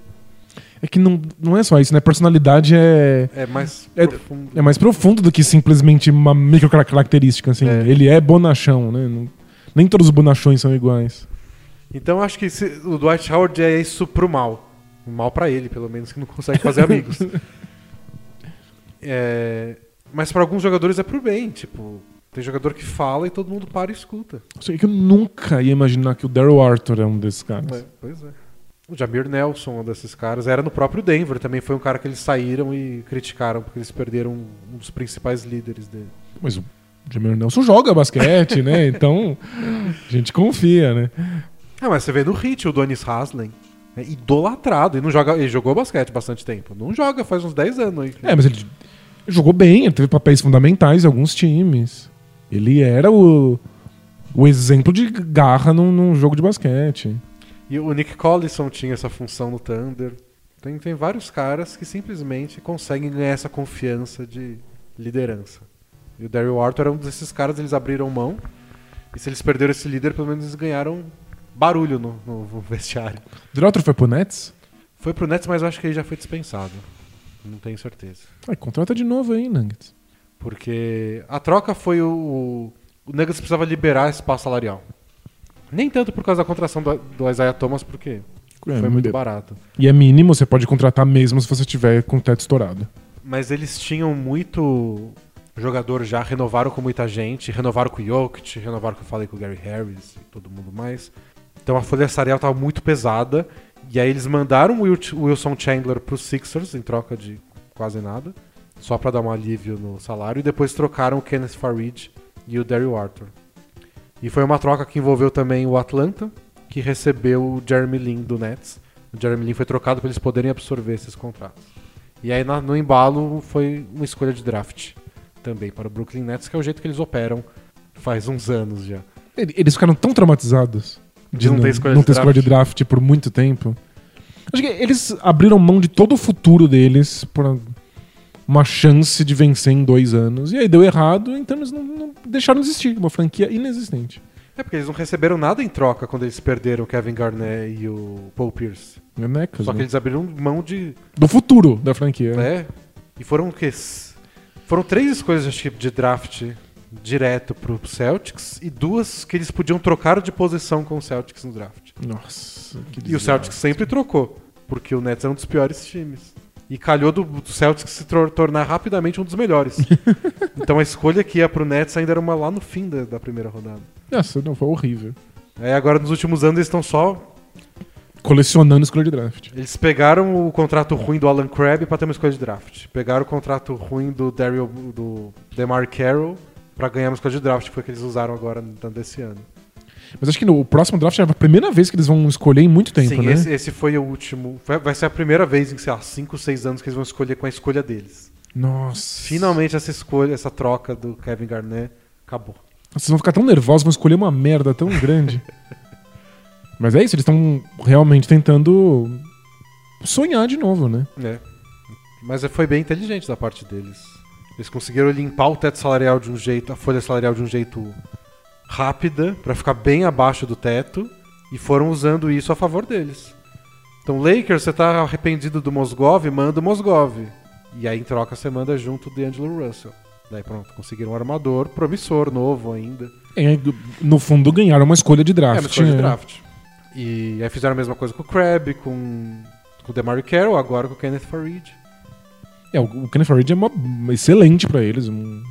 É que não, não é só isso, né? Personalidade é, É mais É- profundo. é mais profundo do que simplesmente uma micro característica, assim. É. Ele é bonachão, né? Não- nem todos os bonachões são iguais. Então acho que o Dwight Howard é isso pro mal. O mal pra ele, pelo menos, que não consegue fazer amigos. É, mas pra alguns jogadores é pro bem. Tipo, tem jogador que fala e todo mundo para e escuta. Sei que eu nunca ia imaginar que o Daryl Arthur é um desses caras. É, pois é. O Jamir Nelson, um desses caras, era no próprio Denver. Também foi um cara que eles saíram e criticaram porque eles perderam um dos principais líderes dele. Mas o Jameer Nelson joga basquete, né? Então a gente confia, né? Ah, mas você vê no Hit o Donis Haslem. É idolatrado. E não joga, ele jogou basquete bastante tempo. Não joga faz uns 10 anos aí. É, mas ele jogou bem, ele teve papéis fundamentais em alguns times. Ele era o, o exemplo de garra num, num jogo de basquete. E o Nick Collison tinha essa função no Thunder. Tem, tem vários caras que simplesmente conseguem ganhar essa confiança de liderança. E o Daryl Arthur era um desses caras, eles abriram mão. E se eles perderam esse líder, pelo menos eles ganharam barulho no, no vestiário. Arthur foi pro Nets? Foi pro Nets, mas eu acho que ele já foi dispensado. Não tenho certeza. Ai, contrata de novo aí, Nuggets. Porque a troca foi o. O Nuggets precisava liberar espaço salarial. Nem tanto por causa da contratação do, do Isaiah Thomas, porque É, foi muito barato. E é mínimo, você pode contratar mesmo se você tiver com o teto estourado. Mas eles tinham muito jogador já, renovaram com muita gente, renovaram com o Jokic, renovaram com eu falei com o Gary Harris e todo mundo mais. Então a folha salarial estava muito pesada. E aí eles mandaram o Wil- o Wilson Chandler pro Sixers em troca de quase nada, só para dar um alívio no salário. E depois trocaram o Kenneth Farid e o Daryl Arthur. E foi uma troca que envolveu também o Atlanta, que recebeu o Jeremy Lin do Nets. O Jeremy Lin foi trocado para eles poderem absorver esses contratos. E aí no embalo foi uma escolha de draft também para o Brooklyn Nets, que é o jeito que eles operam faz uns anos já. Ele- Eles ficaram tão traumatizados de não não, ter escolha não de ter escolha de draft. draft por muito tempo. Acho que eles abriram mão de todo o futuro deles por uma chance de vencer em dois anos. E aí deu errado, então eles não, não deixaram de existir. Uma franquia inexistente. É porque eles não receberam nada em troca quando eles perderam o Kevin Garnett e o Paul Pierce. É necas, Só que né? eles abriram mão de. Do futuro da franquia. É. E foram o quê? Foram três escolhas de draft direto pro Celtics e duas que eles podiam trocar de posição com o Celtics no draft. Nossa, que E o. Celtics sempre trocou, porque o Nets é um dos piores times. E calhou do, do Celtics se tor- tornar rapidamente um dos melhores. então a escolha que ia pro Nets ainda era uma lá no fim da, da primeira rodada. Nossa, não, foi horrível. Aí agora nos últimos anos eles estão só. Colecionando escolha de draft. Eles pegaram o contrato ruim do Alan Crabb pra ter uma escolha de draft. Pegaram o contrato ruim do Daryl do DeMar Carroll pra ganhar uma escolha de draft, que foi o que eles usaram agora no desse ano. Mas acho que no o próximo draft é a primeira vez que eles vão escolher em muito tempo, Sim, né? esse, esse foi o último. Vai, vai ser a primeira vez em, sei lá, 5, 6 anos que eles vão escolher com a escolha deles. Nossa. Finalmente essa escolha, essa troca do Kevin Garnett acabou. Vocês vão ficar tão nervosos, vão escolher uma merda tão grande. Mas é isso, eles estão realmente tentando sonhar de novo, né? É. Mas foi bem inteligente da parte deles. Eles conseguiram limpar o teto salarial de um jeito, a folha salarial de um jeito rápida, pra ficar bem abaixo do teto, e foram usando isso a favor deles. Então, Lakers, você tá arrependido do Mosgov, manda o Mosgov. E aí, em troca, você manda junto o D'Angelo Russell. Daí, pronto, conseguiram um armador promissor, novo ainda. É, no fundo, ganharam uma escolha de draft. É, uma escolha de né? draft. E aí fizeram a mesma coisa com o Crabbe, com, com o DeMar Carroll, agora com o Kenneth Farid. É, o Kenneth Farid é uma, uma excelente pra eles, um,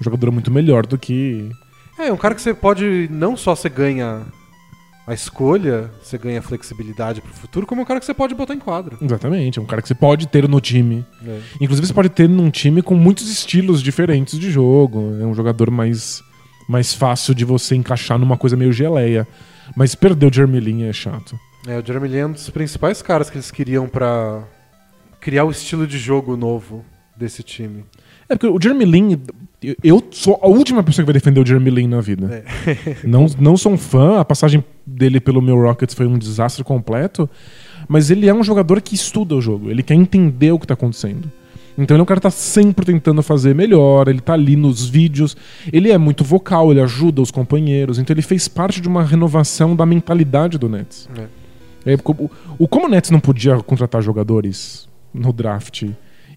jogador muito melhor do que. É, um cara que você pode, não só você ganha a escolha, você ganha flexibilidade pro futuro, como um cara que você pode botar em quadro. Exatamente, é um cara que você pode ter no time. É. Inclusive, você pode ter num time com muitos estilos diferentes de jogo. É um jogador mais, mais fácil de você encaixar numa coisa meio geleia. Mas perder o Jeremy Lin é chato. É, o Jeremy Lin é um dos principais caras que eles queriam pra criar o estilo de jogo novo desse time. É porque o Jeremy Lin. eu- sou a última pessoa que vai defender o Jeremy Lin na vida. É. Não, não sou um fã, a passagem dele pelo meu Rockets foi um desastre completo. Mas ele é um jogador que estuda o jogo, ele quer entender o que tá acontecendo. Então ele é um cara que tá sempre tentando fazer melhor, ele tá ali nos vídeos, ele é muito vocal, ele ajuda os companheiros, então ele fez parte de uma renovação da mentalidade do Nets. É. É, o, o, como o Nets não podia contratar jogadores no draft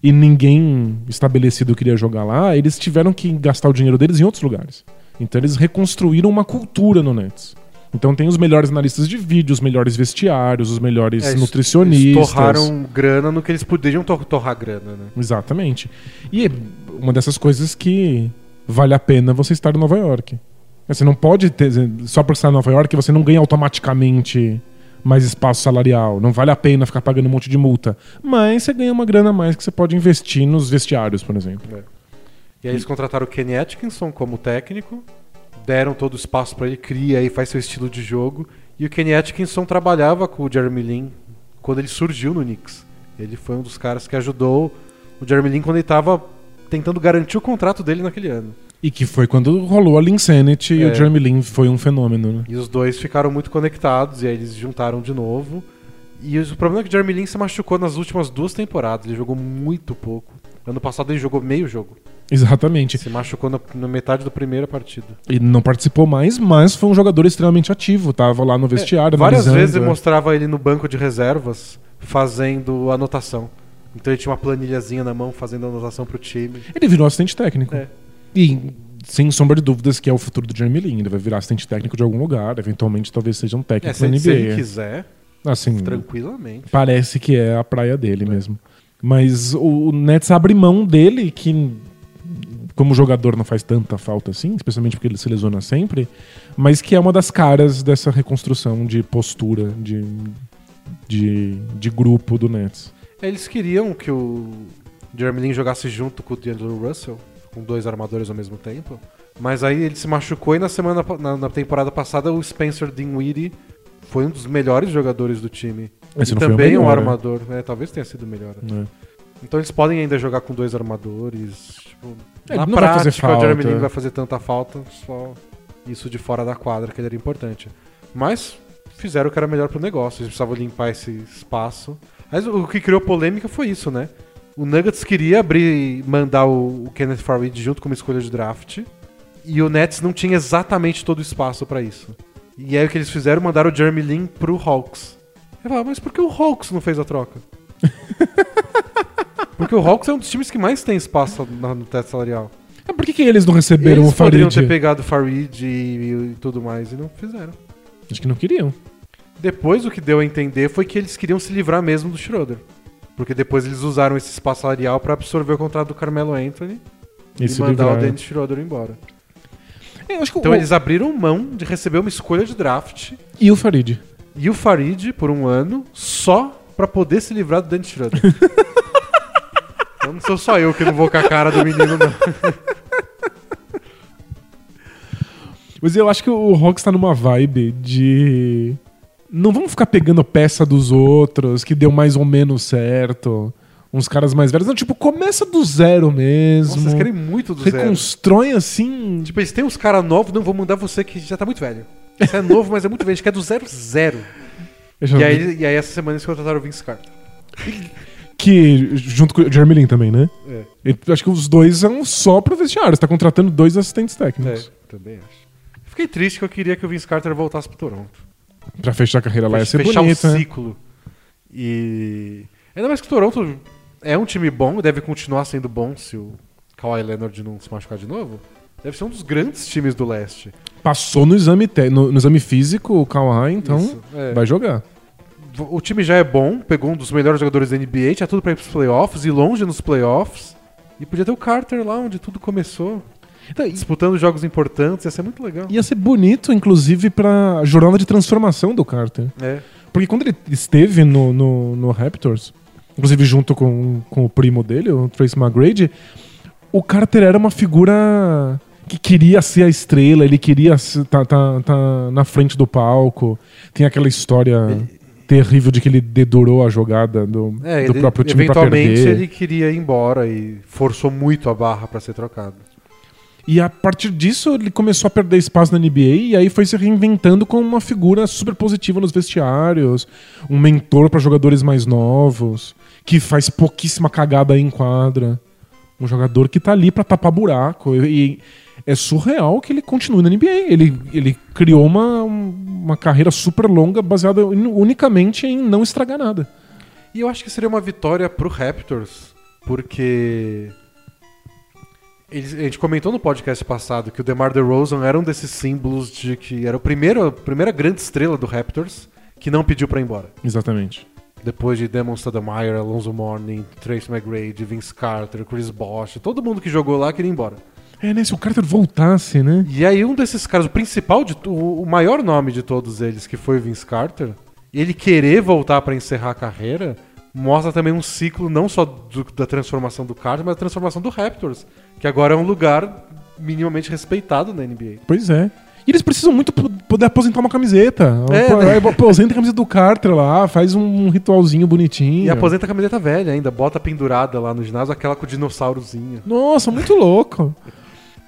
e ninguém estabelecido queria jogar lá, eles tiveram que gastar o dinheiro deles em outros lugares. Então eles reconstruíram uma cultura no Nets. Então tem os melhores analistas de vídeo, os melhores vestiários, os melhores É, nutricionistas. Eles torraram grana no que eles podiam tor- torrar grana, né? Exatamente. E é uma dessas coisas que vale a pena você estar em Nova York. Você não pode ter. Só por estar em Nova York, você não ganha automaticamente mais espaço salarial. Não vale a pena ficar pagando um monte de multa. Mas você ganha uma grana a mais que você pode investir nos vestiários, por exemplo. E aí eles contrataram o Kenny Atkinson como técnico, deram todo o espaço pra ele, cria e faz seu estilo de jogo. E o Kenny Atkinson trabalhava com o Jeremy Lin quando ele surgiu no Knicks. Ele foi um dos caras que ajudou o Jeremy Lin quando ele tava tentando garantir o contrato dele naquele ano. E que foi quando rolou a e É. o Jeremy Lin foi um fenômeno. Né? E os dois ficaram muito conectados e aí eles juntaram de novo. E o problema é que o Jeremy Lin se machucou nas últimas duas temporadas. Ele jogou muito pouco. Ano passado ele jogou meio jogo. Exatamente. Se machucou na, na metade da primeira partida. E não participou mais, mas foi um jogador extremamente ativo. Tava lá no vestiário, É, Várias vezes eu é. mostrava ele no banco de reservas fazendo anotação. Então ele tinha uma planilhazinha na mão fazendo anotação pro time. Ele virou assistente técnico. É. E sem sombra de dúvidas que é o futuro do Jeremy Lin. Ele vai virar assistente técnico de algum lugar. Eventualmente talvez seja um técnico É, se, da se ele NBA. quiser, Assim, tranquilamente. parece que é a praia dele mesmo. Mas o, o Nets abre mão dele, que como jogador não faz tanta falta assim, especialmente porque ele se lesiona sempre, mas que é uma das caras dessa reconstrução de postura, de, de, de grupo do Nets. Eles queriam que o Jeremy Lin jogasse junto com o D'Angelo Russell, com dois armadores ao mesmo tempo. Mas aí ele se machucou e na semana na, na temporada passada o Spencer Dinwiddie foi um dos melhores jogadores do time. Esse e também um melhor, né? armador. É, talvez tenha sido melhor. né? Então eles podem ainda jogar com dois armadores. Tipo, É, na não vai fazer prática, o Jeremy falta. Lin vai fazer tanta falta, só isso de fora da quadra que ele era importante. Mas fizeram o que era melhor pro negócio, eles precisavam limpar esse espaço. Mas o que criou polêmica foi isso, né? O Nuggets queria abrir, mandar o, o Kenneth Farid junto com uma escolha de draft, e o Nets não tinha exatamente todo o espaço pra isso. E aí o que eles fizeram, mandaram o Jeremy Lin pro Hawks. Eu falava, mas por que o Hawks não fez a troca? Porque o Hawks é um dos times que mais tem espaço na- no teto salarial. Ah, por que, que eles não receberam Eles o poderiam Farid? ter pegado o Farid e, e tudo mais e não fizeram. Acho que não queriam. Depois o que deu a entender foi que eles queriam se livrar mesmo do Schroeder. Porque depois eles usaram esse espaço salarial pra absorver o contrato do Carmelo Anthony E e, se mandar o. Dennis Schroeder embora. É, eu acho que Então o... eles abriram mão de receber uma escolha de draft E o Farid? e o Farid por um ano só pra poder se livrar do Dennis Schroeder. então não sou só eu que não vou com a cara do menino, não. Mas eu acho que o Hawks tá numa vibe de. Não vamos ficar pegando peça dos outros, que deu mais ou menos certo. Uns caras mais velhos. Não, tipo, começa do zero mesmo. Nossa, vocês querem muito do zero. Reconstrói assim. Tipo, eles têm uns caras novos, não vou mandar você que já tá muito velho. Você é novo, mas é muito velho. A gente quer do zero zero. E aí, e aí essa semana eles contrataram o Vince Carter. Que, junto com o Jeremy Lin também, né? É, acho que os dois são só pro vestiário. Você tá contratando dois assistentes é, técnicos. também acho. Fiquei triste que eu queria que o Vince Carter voltasse pro Toronto. Pra fechar a carreira lá ia ser Fechar bonito, um né? ciclo. E. Ainda mais que o Toronto é um time bom, deve continuar sendo bom se o Kawhi Leonard não se machucar de novo. Deve ser um dos grandes times do leste. Passou no exame, te- no, no exame físico o Kawhi, então Isso, é. vai jogar. O time já é bom, pegou um dos melhores jogadores da NBA, tinha tudo pra ir pros playoffs, e longe nos playoffs. E podia ter o Carter lá onde tudo começou, Então, e- disputando jogos importantes, ia ser muito legal. Ia ser bonito, inclusive, pra jornada de transformação do Carter. É. Porque quando ele esteve no, no, no Raptors, inclusive junto com, com o primo dele, o Trace McGrady, o Carter era uma figura que queria ser a estrela, ele queria estar na frente do palco. Tem aquela história terrível de que ele dedurou a jogada do, É, do ele, próprio time eventualmente perder. ele queria ir embora e forçou muito a barra pra ser trocado. E a partir disso ele começou a perder espaço na NBA e aí foi se reinventando como uma figura super positiva nos vestiários, um mentor para jogadores mais novos, que faz pouquíssima cagada em quadra. Um jogador que tá ali pra tapar buraco. E é surreal que ele continue na NBA. Ele, ele criou uma, uma carreira super longa baseada unicamente em não estragar nada. E eu acho que seria uma vitória pro Raptors, porque eles- a gente comentou no podcast passado que o DeMar DeRozan era um desses símbolos de que era o primeiro, a primeira grande estrela do Raptors que não pediu pra ir embora. Exatamente. Depois de Demon Stoudemire, Alonso Mourning, Trace McGrady, Vince Carter, Chris Bosh, todo mundo que jogou lá queria ir embora. É, né? Se o Carter voltasse, né? E aí um desses caras, o principal, de, o, o maior nome de todos eles, que foi o Vince Carter, ele querer voltar pra encerrar a carreira, mostra também um ciclo não só do- da transformação do Carter, mas da transformação do Raptors, que agora é um lugar minimamente respeitado na NBA. Pois é. E eles precisam muito po- poder aposentar uma camiseta. É, né? Aposenta a camiseta do Carter lá, faz um ritualzinho bonitinho. E aposenta a camiseta velha ainda, bota pendurada lá no ginásio, aquela com o dinossaurozinho. Nossa, muito louco.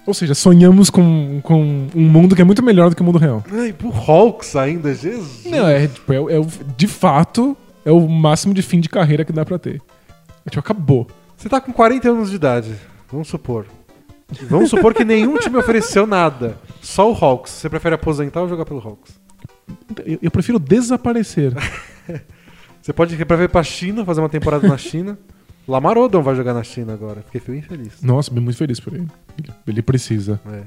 Ou seja, sonhamos com, com um mundo que é muito melhor do que o mundo real. Ai, pro Hawks ainda, Jesus. Não, é, tipo, é, é de fato, é o máximo de fim de carreira que dá pra ter. Tipo, acabou. Você tá com 40 anos de idade, vamos supor. Vamos supor que nenhum time ofereceu nada. Só o Hawks. Você prefere aposentar ou jogar pelo Hawks? Eu, eu prefiro desaparecer. Você pode ir pra ver pra China, fazer uma temporada na China. Lamar Odom vai jogar na China agora. Fiquei bem feliz. Nossa, bem muito feliz por ele. Ele, ele precisa. É.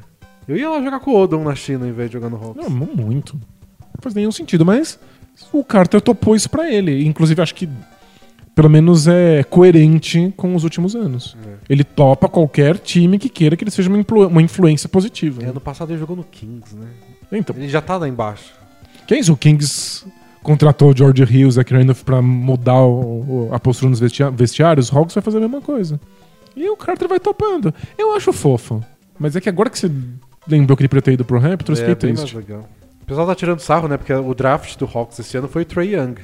Eu ia lá jogar com o Odom na China em vez de jogar no Hawks. Não muito. Não faz nenhum sentido, mas o Carter topou isso pra ele. Inclusive, acho que pelo menos é coerente com os últimos anos. É. Ele topa qualquer time que queira que ele seja uma, uma influência positiva. É, ano passado ele jogou no Kings, né? Então, Ele já tá lá embaixo. quem é isso? O Kings contratou o George Hill, Zach Randolph pra mudar o- o- a postura nos vestiários, o Hawks vai fazer a mesma coisa. E o Carter vai topando. Eu acho fofo. Mas é que agora que você lembrou que ele podia ter ido pro Raptors, é, fiquei bem mais triste. legal. O pessoal tá tirando sarro, né? Porque o draft do Hawks esse ano foi o Trey Young.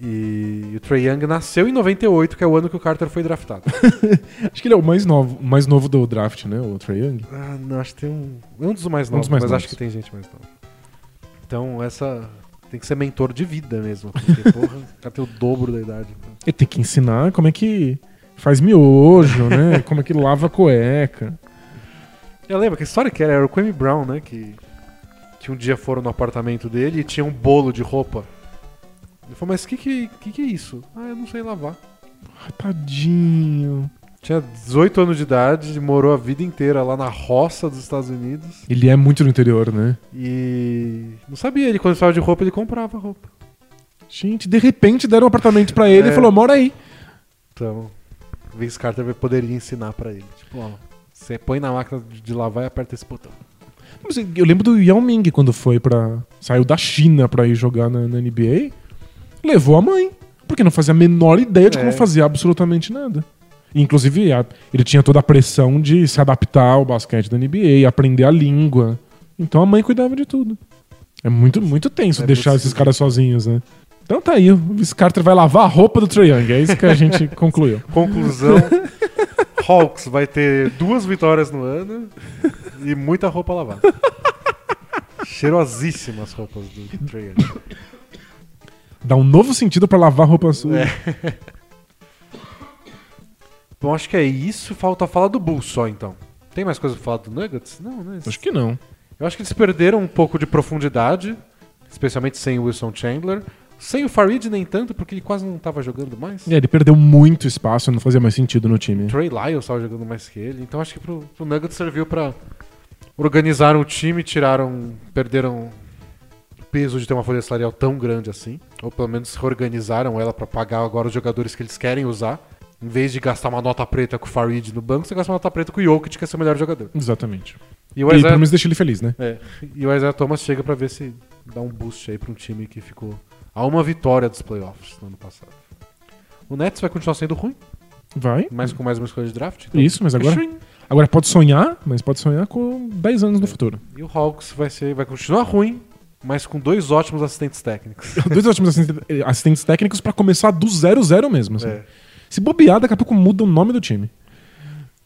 E o Trey Young nasceu em 98, que é o ano que o Carter foi draftado. Acho que ele é o mais novo, mais novo do draft, né? O Trae Young. ah, não, acho que tem um. É um dos mais Um novos, dos mais mas novos. acho que tem gente mais nova. Então, essa. Tem que ser mentor de vida mesmo. Porque, porra, o cara tem o dobro da idade. então. Ele tem que ensinar como é que faz miojo, né? como é que lava a cueca. Eu lembro que história que era, era o Kwame Brown, né? Que, que um dia foram no apartamento dele e tinha um bolo de roupa. Ele falou, mas o que, que, que, que é isso? Ah, eu não sei lavar. Ai, tadinho. Tinha 18 anos de idade, morou a vida inteira lá na roça dos Estados Unidos. Ele é muito do interior, né? E não sabia, ele quando precisava de roupa, ele comprava roupa. Gente, de repente deram um apartamento pra ele É. e falou: mora aí. Então, Vince Carter poderia ensinar pra ele. Tipo, ó, você põe na máquina de lavar e aperta esse botão. Eu lembro do Yao Ming quando foi pra. saiu da China pra ir jogar na, na NBA. Levou a mãe. Porque não fazia a menor ideia de É. como fazer absolutamente nada. Inclusive, ele tinha toda a pressão de se adaptar ao basquete da NBA, aprender a língua. Então a mãe cuidava de tudo. É muito, muito tenso É deixar muito esses caras sozinhos, né? Então tá aí, o Vince Carter vai lavar a roupa do Trae Young. É isso que a gente concluiu. Conclusão: Hawks vai ter duas vitórias no ano e muita roupa lavada. Cheirosíssimas as roupas do Trae Young. Dá um novo sentido pra lavar a roupa suja. É. Bom, acho que é isso. Falta falar do Bulls só, então. Tem mais coisa pra falar do Nuggets? Não, né? Acho que não. Eu acho que eles perderam um pouco de profundidade, especialmente sem o Wilson Chandler. Sem o Farid nem tanto, porque ele quase não estava jogando mais. É, ele perdeu muito espaço, não fazia mais sentido no time. Trey Lyles estava jogando mais que ele. Então acho que pro, pro Nuggets serviu pra organizar o time, tiraram, perderam o peso de ter uma folha salarial tão grande assim, ou pelo menos reorganizaram ela pra pagar agora os jogadores que eles querem usar. Em vez de gastar uma nota preta com o Farid no banco, você gasta uma nota preta com o Jokic, que é seu melhor jogador. Exatamente. E o E pelo Isaiah, menos deixa ele feliz, né? é, e o Isaiah Thomas chega pra ver se dá um boost aí pra um time que ficou a uma vitória dos playoffs no ano passado. O Nets vai continuar sendo ruim, Vai. mas com mais uma escolha de draft. então- Isso, mas agora, agora pode sonhar, mas pode sonhar com 10 anos no futuro. E o Hawks vai, ser, vai continuar ruim, mas com dois ótimos assistentes técnicos. Dois ótimos assistentes, técnicos pra começar do 0-0 mesmo. assim. É. Se bobear, daqui a pouco muda o nome do time.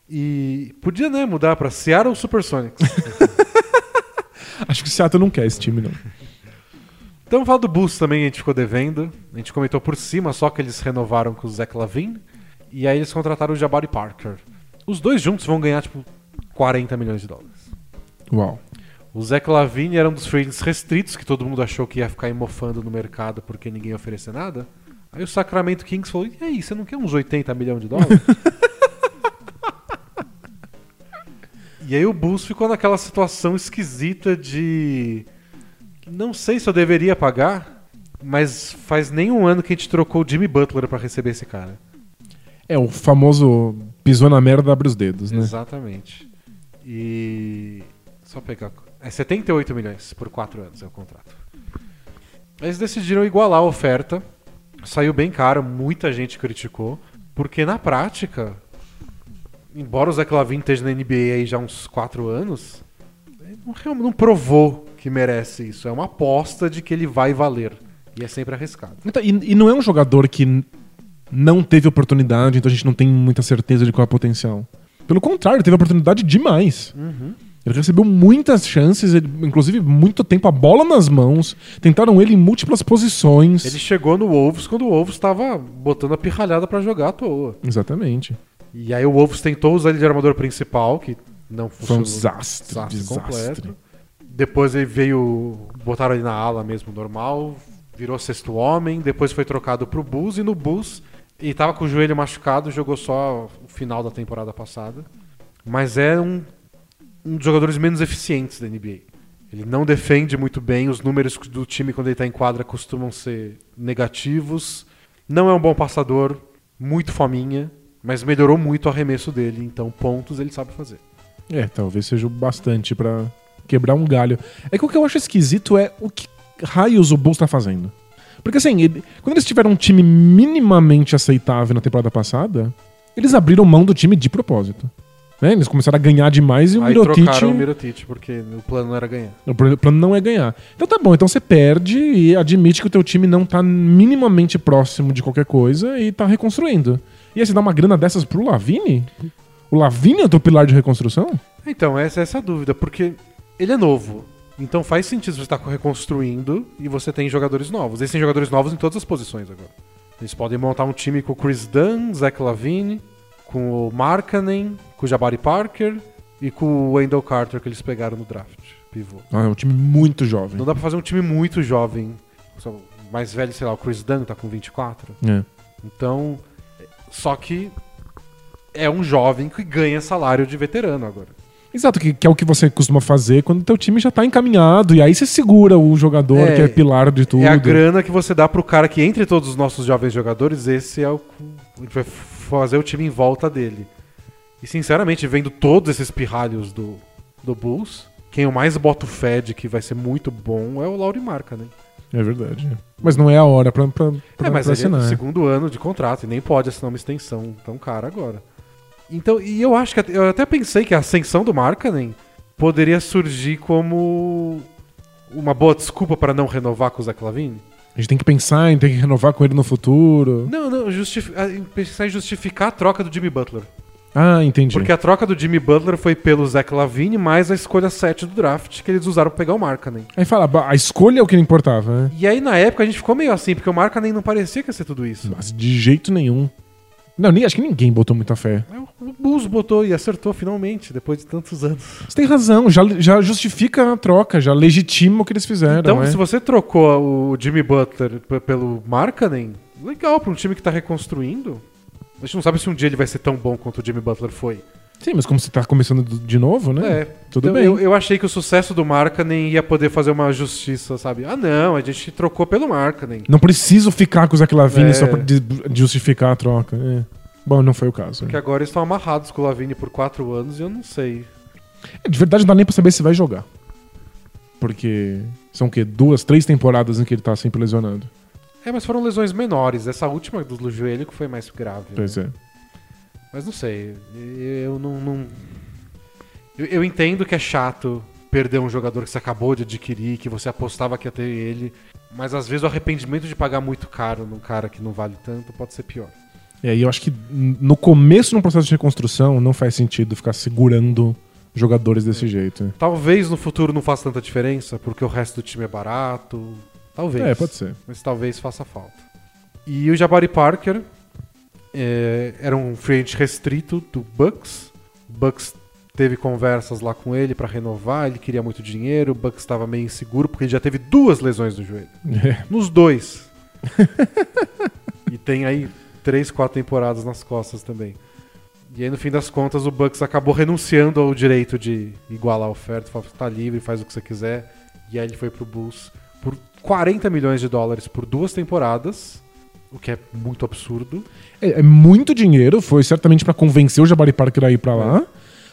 E podia, né, mudar pra Seattle Supersonics. Acho que o Seattle não quer esse time, não. Então, vamos falar do Bulls também, a gente ficou devendo. A gente comentou por cima, só que eles renovaram com o Zach Lavine. E aí eles contrataram o Jabari Parker. Os dois juntos vão ganhar, tipo, 40 milhões de dólares. Uau. O Zach Lavine era um dos free restritos que todo mundo achou que ia ficar mofando no mercado porque ninguém ia oferecer nada. Aí o Sacramento Kings falou: E aí, você não quer uns 80 milhões de dólares? e aí o Bulls ficou naquela situação esquisita de. Não sei se eu deveria pagar, mas faz nem um ano que a gente trocou o Jimmy Butler pra receber esse cara. É o famoso pisou na merda, abre os dedos, né? Exatamente. E. Só pegar. É 78 milhões por 4 anos é o contrato. Eles decidiram igualar a oferta. Saiu bem caro, muita gente criticou. Porque na prática, embora o Zach Lavine esteja na NBA aí já há uns 4 anos, não provou que merece isso. É uma aposta de que ele vai valer. E é sempre arriscado. Então, e, e não é um jogador que não teve oportunidade, então a gente não tem muita certeza de qual é o potencial. Pelo contrário, teve oportunidade demais. Ele recebeu muitas chances, ele- inclusive muito tempo, a bola nas mãos. Tentaram ele em múltiplas posições. Ele chegou no Wolves quando o Wolves estava botando a pirralhada pra jogar à toa. Exatamente. E aí o Wolves tentou usar ele de armador principal, que não Foi um funcionou. desastre. desastre desastre. completo. Depois ele veio, botaram ele na ala mesmo, normal, virou sexto homem, depois foi trocado pro Bulls e no Bulls ele tava com o joelho machucado, jogou só o final da temporada passada. Mas é um, um dos jogadores menos eficientes da NBA. Ele não defende muito bem, os números do time quando ele tá em quadra costumam ser negativos. Não é um bom passador, muito fominha, mas melhorou muito o arremesso dele, então pontos ele sabe fazer. É, talvez seja bastante pra quebrar um galho. É que o que eu acho esquisito é o que raios o Bulls tá fazendo. Porque assim, ele- quando eles tiveram um time minimamente aceitável na temporada passada, eles abriram mão do time de propósito. Né? Eles começaram a ganhar demais e o Aí Mirotic. trocaram o Mirotic, porque o plano não era ganhar. O plano não é ganhar. Então tá bom, então você perde e admite que o teu time não tá minimamente próximo de qualquer coisa e tá reconstruindo. E aí você dá uma grana dessas pro Lavine? O Lavine é o teu pilar de reconstrução? Então, essa é essa a dúvida, porque ele é novo. Então faz sentido você estar reconstruindo e você tem jogadores novos. Eles têm jogadores novos em todas as posições agora. Eles podem montar um time com o Chris Dunn, Zach Lavine, com o Markkanen, com o Jabari Parker e com o Wendell Carter que eles pegaram no draft. Pivô. Ah, é um time muito jovem. Não dá pra fazer um time muito jovem. Mais velho, sei lá, o Chris Dunn tá com 24. É. Então, só que é um jovem que ganha salário de veterano agora. Exato, que, que é o que você costuma fazer quando o teu time já tá encaminhado. E aí você segura o jogador É, que é pilar de tudo. É a grana que você dá pro cara que, entre todos os nossos jovens jogadores, esse é o que vai fazer o time em volta dele. E sinceramente, vendo todos esses pirralhos do, do Bulls, quem eu mais boto fé de que vai ser muito bom é o Lauri Marca, né? É verdade. Mas não é a hora pra, pra, pra, É, mas pra é assinar. no segundo ano de contrato e nem pode assinar uma extensão tão cara agora. Então, e eu acho que até- eu até pensei que a ascensão do Markkanen poderia surgir como uma boa desculpa para não renovar com o Zach Lavine. A gente tem que pensar em ter que renovar com ele no futuro. Não, não, pensar em justificar a troca do Jimmy Butler. Ah, entendi. Porque a troca do Jimmy Butler foi pelo Zach Lavine mais a escolha 7 do draft que eles usaram pra pegar o Markkanen. Aí fala, "Bah, a escolha é o que não importava, né? E aí na época a gente ficou meio assim, porque o Markkanen não parecia que ia ser tudo isso. Mas de jeito nenhum. Não, nem, acho que ninguém botou muita fé. Aí O Bulls botou e acertou finalmente, depois de tantos anos. Você tem razão, já, já justifica a troca, já legitima o que eles fizeram. Então, é. se você trocou o Jimmy Butler pelo Markkanen, legal, pra um time que tá reconstruindo. A gente não sabe se um dia ele vai ser tão bom quanto o Jimmy Butler foi. Sim, mas como você tá começando do- de novo, né? É, Tudo eu, bem. Eu, eu achei que o sucesso do Markkanen ia poder fazer uma justiça, sabe? Ah, não, a gente trocou pelo Markkanen. Não preciso ficar com o Zach Lavine É. só pra de- justificar a troca. é. Bom, não foi o caso. Porque agora eles estão amarrados com o Lavine por quatro anos e eu não sei. É, De verdade, não dá nem pra saber se vai jogar. Porque são o quê? Duas, três temporadas em que ele tá sempre lesionado. É, mas foram lesões menores. Essa última do joelho que foi mais grave. né? Pois é. Mas não sei. Eu não. não- Eu, eu entendo que é chato perder um jogador que você acabou de adquirir, que você apostava que ia ter ele. Mas às vezes o arrependimento de pagar muito caro num cara que não vale tanto pode ser pior. E aí eu acho que no começo de um processo de reconstrução não faz sentido ficar segurando jogadores desse jeito. Talvez no futuro não faça tanta diferença, porque o resto do time é barato. Talvez. É, pode ser. Mas talvez faça falta. E o Jabari Parker é, era um free agent restrito do Bucks. O Bucks teve conversas lá com ele pra renovar, ele queria muito dinheiro, o Bucks estava meio inseguro porque ele já teve duas lesões do joelho. É. Nos dois. e tem aí três, quatro temporadas nas costas também. E aí, no fim das contas, o Bucks acabou renunciando ao direito de igualar a oferta, falou, tá livre, faz o que você quiser. E aí ele foi pro Bulls por 40 milhões de dólares por duas temporadas, o que é muito absurdo. É, é muito dinheiro, foi certamente pra convencer o Jabari Parker a ir pra lá.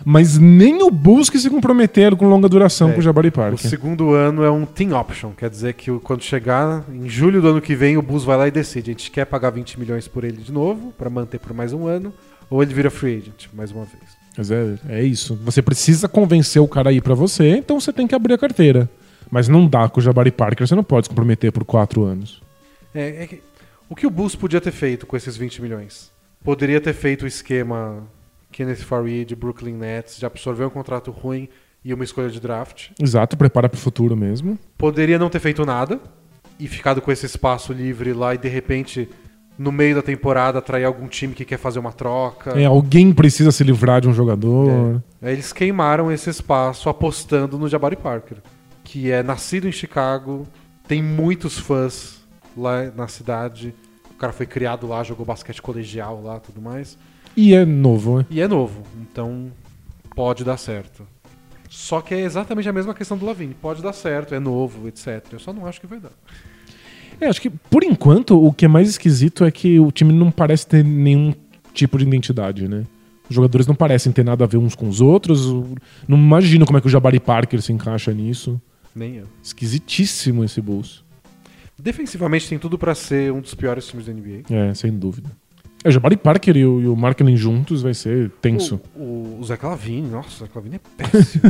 Mas nem o Bulls que se comprometeram com longa duração É, com o Jabari O Parker. segundo ano é um team option, quer dizer que o- quando chegar em julho do ano que vem, o Bulls vai lá e decide. A gente quer pagar 20 milhões por ele de novo, pra manter por mais um ano, ou ele vira free agent, mais uma vez. Mas é, é isso. Você precisa convencer o cara a ir pra você, então você tem que abrir a carteira. Mas não dá com o Jabari Parker, você não pode se comprometer por quatro anos. É, é que- o que o Bulls podia ter feito com esses 20 milhões? Poderia ter feito o esquema Kenneth Farid, Brooklyn Nets, de absorver um contrato ruim e uma escolha de draft. Exato, prepara pro futuro mesmo. Poderia não ter feito nada e ficado com esse espaço livre lá e de repente, no meio da temporada, atrair algum time que quer fazer uma troca. É, alguém precisa se livrar de um jogador. Aí eles queimaram esse espaço apostando no Jabari Parker, que é nascido em Chicago, tem muitos fãs lá na cidade. O cara foi criado lá, jogou basquete colegial lá, tudo mais. E é novo, né? E é novo, então pode dar certo. Só que é exatamente a mesma questão do Lavine. Pode dar certo, é novo, etc. Eu só não acho que vai dar. É, acho que por enquanto o que é mais esquisito é que o time não parece ter nenhum tipo de identidade, né? Os jogadores não parecem ter nada a ver uns com os outros. Não imagino como é que o Jabari Parker se encaixa nisso. Nem eu. Esquisitíssimo esse Bulls. Defensivamente tem tudo pra ser um dos piores times da NBA. É, sem dúvida. É, o Jabari Parker e o, e o Markkinen juntos vai ser tenso. O, o, o Zé Clavini, nossa, o Zé Clavini é péssimo.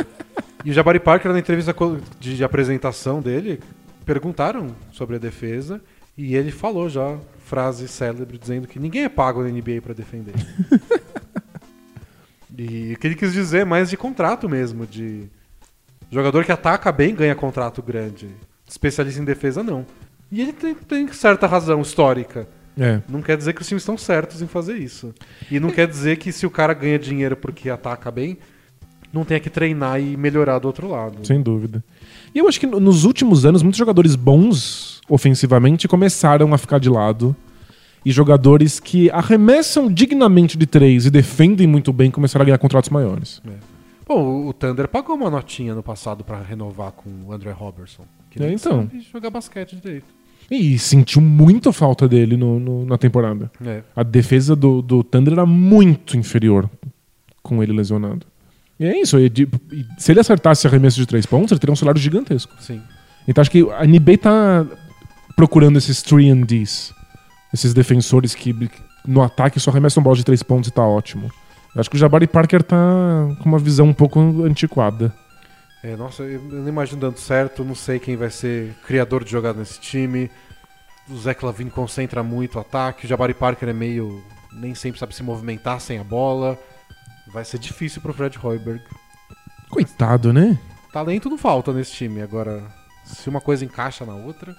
e o Jabari Parker, na entrevista de, de apresentação dele, perguntaram sobre a defesa e ele falou já frase célebre dizendo que ninguém é pago na NBA pra defender. e o que ele quis dizer é mais de contrato mesmo, de jogador que ataca bem ganha contrato grande, especialista em defesa não. E ele tem, tem certa razão histórica. É. Não quer dizer que os times estão certos em fazer isso. E não quer dizer que se o cara ganha dinheiro porque ataca bem, não tenha que treinar e melhorar do outro lado. Sem dúvida. E eu acho que no- nos últimos anos, muitos jogadores bons ofensivamente começaram a ficar de lado. E jogadores que arremessam dignamente de três e defendem muito bem começaram a ganhar contratos maiores. Bom, o- Thunder pagou uma notinha no passado pra renovar com o André Robertson. Que É, então. jogar basquete direito. E sentiu muito falta dele no- no- na temporada. É. A defesa do, do Thunder era muito inferior com ele lesionado. E é isso. e e se ele acertasse arremesso de três pontos, ele teria um salário gigantesco. Sim. Então acho que a NBA tá procurando esses 3Ds. Esses defensores que no ataque só arremessam bola de três pontos e tá ótimo. Acho que o Jabari Parker tá com uma visão um pouco antiquada. É, nossa, eu não imagino dando certo, não sei quem vai ser criador de jogada nesse time. O Zé Clavin concentra muito o ataque, o Jabari Parker é meio. nem sempre sabe se movimentar sem a bola. Vai ser difícil pro Fred Hoiberg. Coitado, né? Talento não falta nesse time, agora se uma coisa encaixa na outra.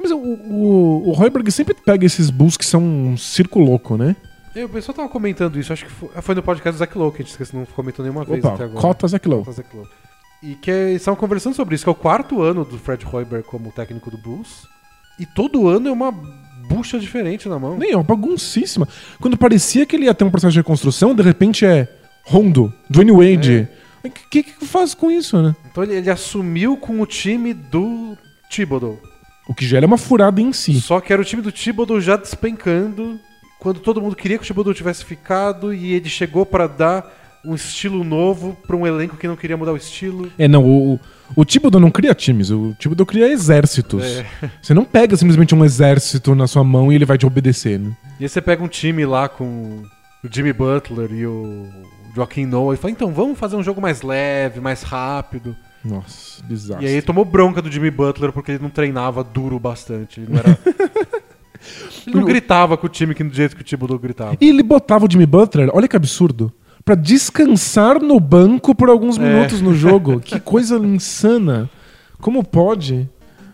Mas o, o, o Hoiberg sempre pega esses bulls que são um circo louco, né? Eu, o pessoal tava comentando isso, acho que foi, foi no podcast do Zack Lowe que a gente esquece, não comentou nenhuma vez até agora. cota Zach Lowe. Cota Zach Lowe. E que é- estavam conversando sobre isso, que é o quarto ano do Fred Hoiberg como técnico do Bulls. E todo ano é uma bucha diferente na mão. Nem é uma baguncíssima. Quando parecia que ele ia ter um processo de reconstrução, de repente é Rondo, Dwayne Wade. O que, que faz com isso, né? Então ele, ele assumiu com o time do Thibodeau. O que gera uma furada em si. Só que era o time do Thibodeau já despencando, quando todo mundo queria que o Thibodeau tivesse ficado, e ele chegou pra dar um estilo novo pra um elenco que não queria mudar o estilo. É, não, o, o Thibodeau não cria times, o Thibodeau cria exércitos. É. Você não pega simplesmente um exército na sua mão e ele vai te obedecer, né? E aí você pega um time lá com o Jimmy Butler e o Joaquim Noah e fala, então vamos fazer um jogo mais leve, mais rápido. Nossa, desastre. E aí tomou bronca do Jimmy Butler porque ele não treinava duro bastante. Ele não era. ele não gritava com o time que do jeito que o Thibodeau gritava. E ele botava o Jimmy Butler, olha que absurdo, pra descansar no banco por alguns É. minutos no jogo. que coisa insana. Como pode?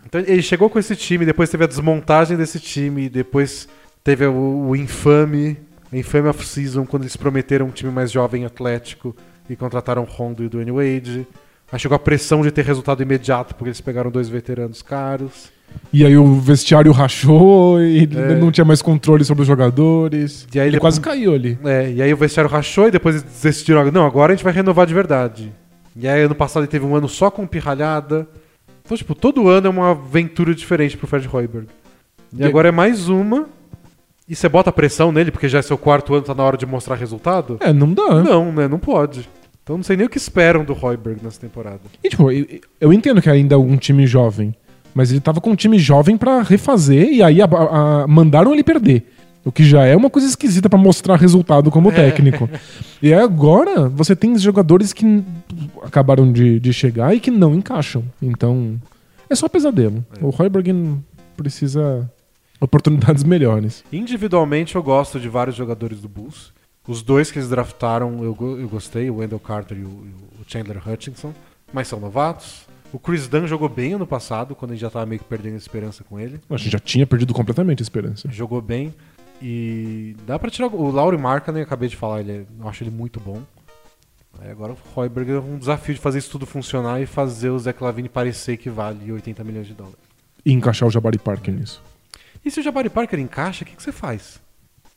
Então ele chegou com esse time, depois teve a desmontagem desse time, depois teve o, o infame, a infame off-season, quando eles prometeram um time mais jovem e atlético e contrataram Rondo e o Dwayne Wade. Aí chegou a pressão de ter resultado imediato, porque eles pegaram dois veteranos caros. E aí o vestiário rachou e É. não tinha mais controle sobre os jogadores. E aí ele ele- quase caiu ali. É, e aí o vestiário rachou e depois eles decidiram, não, agora a gente vai renovar de verdade. E aí ano passado ele teve um ano só com pirralhada. Então, tipo, todo ano é uma aventura diferente pro Fred Hoiberg. E E- agora é mais uma. E você bota pressão nele, porque já é seu quarto ano, tá na hora de mostrar resultado? É, não dá. Não, né? Não pode. Então não sei nem o que esperam do Hoiberg nessa temporada. E, tipo, eu- entendo que ainda é um time jovem, mas ele tava com um time jovem pra refazer e aí a- a- mandaram ele perder. O que já é uma coisa esquisita pra mostrar resultado como É. técnico. E agora você tem jogadores que acabaram de, de chegar e que não encaixam. Então, é só pesadelo. O Hoiberg precisa oportunidades melhores. Individualmente eu gosto de vários jogadores do Bulls. Os dois que eles draftaram eu, eu gostei, o Wendell Carter e o, o Chandler Hutchinson, mas são novatos. O Chris Dunn jogou bem ano passado, quando a gente já tava meio que perdendo a esperança com ele. A gente já tinha perdido completamente a esperança. Jogou bem. E dá pra tirar. O Laurie Markkanen, acabei de falar, ele é- eu acho ele muito bom. Aí agora o Hoiberg é um desafio de fazer isso tudo funcionar e fazer o Zé Clavini parecer que vale 80 milhões de dólares. E encaixar o Jabari Parker nisso. E se o Jabari Parker encaixa, o que, que você faz?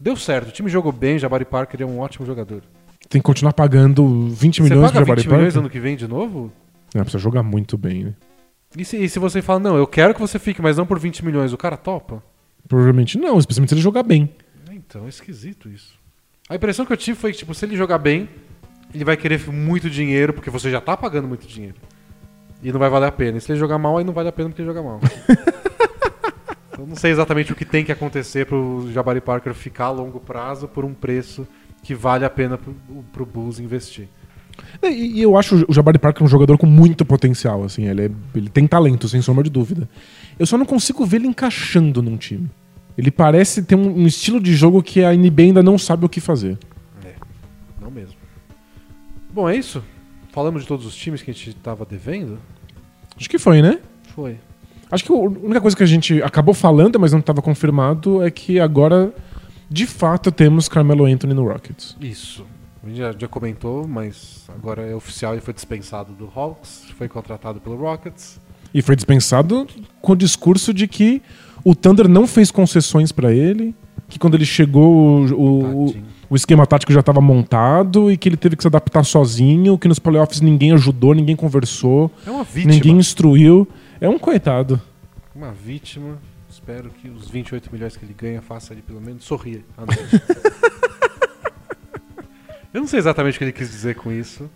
Deu certo, o time jogou bem, o Jabari Parker é um ótimo jogador. Tem que continuar pagando 20 Você milhões paga Jabari 20 milhões Parker? ano que vem de novo? Não, precisa jogar muito bem, né? E se, e se você fala, não, eu quero que você fique, mas não por 20 milhões, o cara topa? Provavelmente não, especialmente se ele jogar bem. Então, é esquisito isso. A impressão que eu tive foi que, tipo, se ele jogar bem, ele vai querer muito dinheiro, porque você já tá pagando muito dinheiro. E não vai valer a pena. E se ele jogar mal, aí não vale a pena porque ele joga mal. então, não sei exatamente o que tem que acontecer pro Jabari Parker ficar a longo prazo por um preço que vale a pena pro, pro Bulls investir. E, e eu acho o Jabari Parker um jogador com muito potencial, assim, ele, é- ele tem talento, sem sombra de dúvida. Eu só não consigo ver ele encaixando num time. Ele parece ter um, um estilo de jogo que a NBA ainda não sabe o que fazer. Não mesmo. Bom, é isso? Falamos de todos os times que a gente tava devendo? Acho que foi, né? Foi. Acho que a única coisa que a gente acabou falando, mas não estava confirmado, é que agora, de fato, temos Carmelo Anthony no Rockets. Isso. A gente já, já comentou, mas agora é oficial e foi dispensado do Hawks, foi contratado pelo Rockets. E foi dispensado com o discurso de que o Thunder não fez concessões pra ele, que quando ele chegou o, o, o esquema tático já estava montado e que ele teve que se adaptar sozinho, que nos playoffs ninguém ajudou, ninguém conversou, É ninguém instruiu. É um coitado. Uma vítima. Espero que os 28 milhões que ele ganha faça ele pelo menos sorrir à noite. Eu não sei exatamente o que ele quis dizer com isso.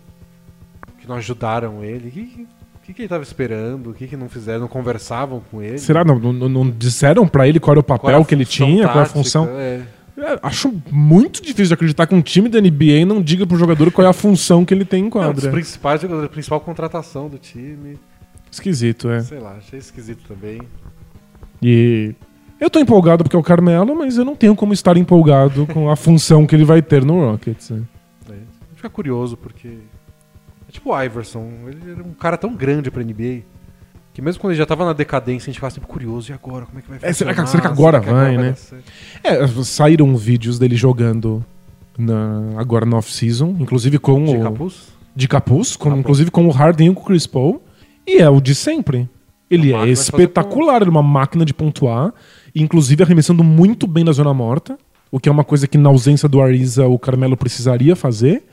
Que não ajudaram ele. O que, que, que ele estava esperando? O que, que não fizeram? Não conversavam com ele? Será? Não, não, não disseram pra ele qual era o Qual papel era que ele tinha, qual era a tática? função? É. É, acho muito difícil de acreditar que um time da NBA não diga pro jogador qual é a função que ele tem em Não, dos quadra. principais jogadores, a principal contratação do time. Esquisito, é. Sei lá, achei esquisito também. E eu tô empolgado porque é o Carmelo, mas eu não tenho como estar empolgado com a função que ele vai ter no Rockets. né? É. Fica curioso porque. É tipo o Iverson, ele era um cara tão grande pra NBA. Que mesmo quando ele já tava na decadência, a gente ficava sempre curioso. E agora? Como é que vai É, será que- será que agora vai, né? É, saíram vídeos dele jogando na- agora no off-season, inclusive com De o. capuz? De capuz, com- Ah, inclusive com o Harden e com o Chris Paul. E é o de sempre. Ele é espetacular, ele é uma máquina de pontuar, inclusive arremessando muito bem na zona morta, o que é uma coisa que na ausência do Ariza o Carmelo precisaria fazer.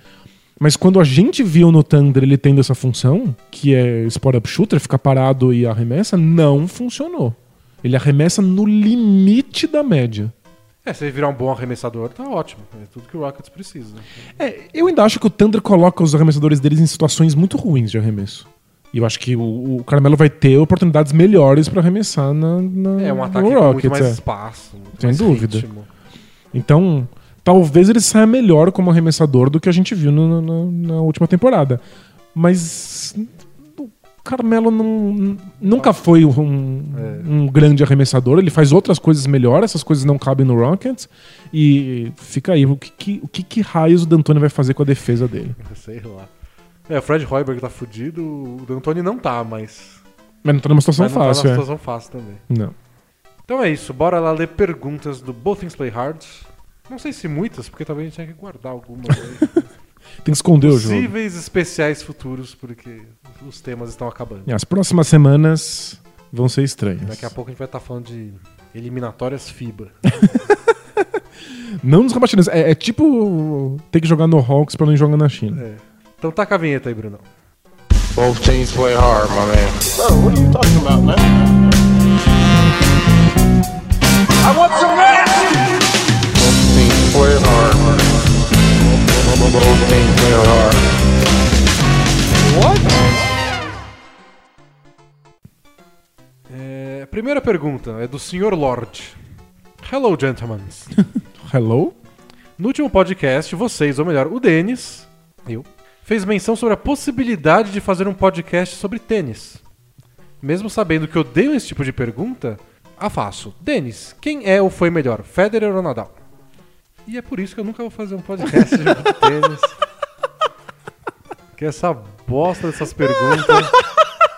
Mas quando a gente viu no Thunder ele tendo essa função, que é spot-up shooter, ficar parado e arremessa, não funcionou. Ele arremessa no limite da média. É, se ele virar um bom arremessador, tá ótimo. É tudo que o Rockets precisa. É, eu ainda acho que o Thunder coloca os arremessadores deles em situações muito ruins de arremesso. E eu acho que o, o Carmelo vai ter oportunidades melhores pra arremessar na, na, É um no ataque com Rockets. muito mais é. espaço. Muito Sem mais dúvida. ritmo. Então, talvez ele saia melhor como arremessador do que a gente viu no- no- na última temporada. Mas o Carmelo não, nunca foi um, É. um grande arremessador. Ele faz outras coisas melhor, essas coisas não cabem no Rockets. E fica aí, o que, que- o que, que raios o D'Antoni vai fazer com a defesa dele? Sei lá. É, o Fred Hoiberg tá fudido, o D'Antoni não tá, mas. Mas não tá numa situação mas não fácil, tá é. numa situação fácil também. Não. Então é isso, bora lá ler perguntas do Both Things Play Hard. Não sei se muitas, porque talvez a gente tenha que guardar algumas aí. Tem que esconder o jogo. Possíveis especiais futuros, porque os temas estão acabando. E as próximas semanas vão ser estranhas. Daqui a pouco a gente vai estar falando de eliminatórias FIBA. Não nos rebaixando. É, é tipo ter que jogar no Hawks pra não jogar na China. É. Então taca a vinheta aí, Brunão. Both teams play hard, my man. Bro, what are you talking about, man? I want some action! Both teams play hard. Both teams play hard. É, primeira pergunta é do Sr. Lord. Hello, gentlemen. Hello? No último podcast, vocês, ou melhor, o Denis, eu, fez menção sobre a possibilidade de fazer um podcast sobre tênis. Mesmo sabendo que odeio esse tipo de pergunta, a faço. Denis, quem é ou foi melhor, Federer ou Nadal? E é por isso que eu nunca vou fazer um podcast de tênis. Que essa bosta dessas perguntas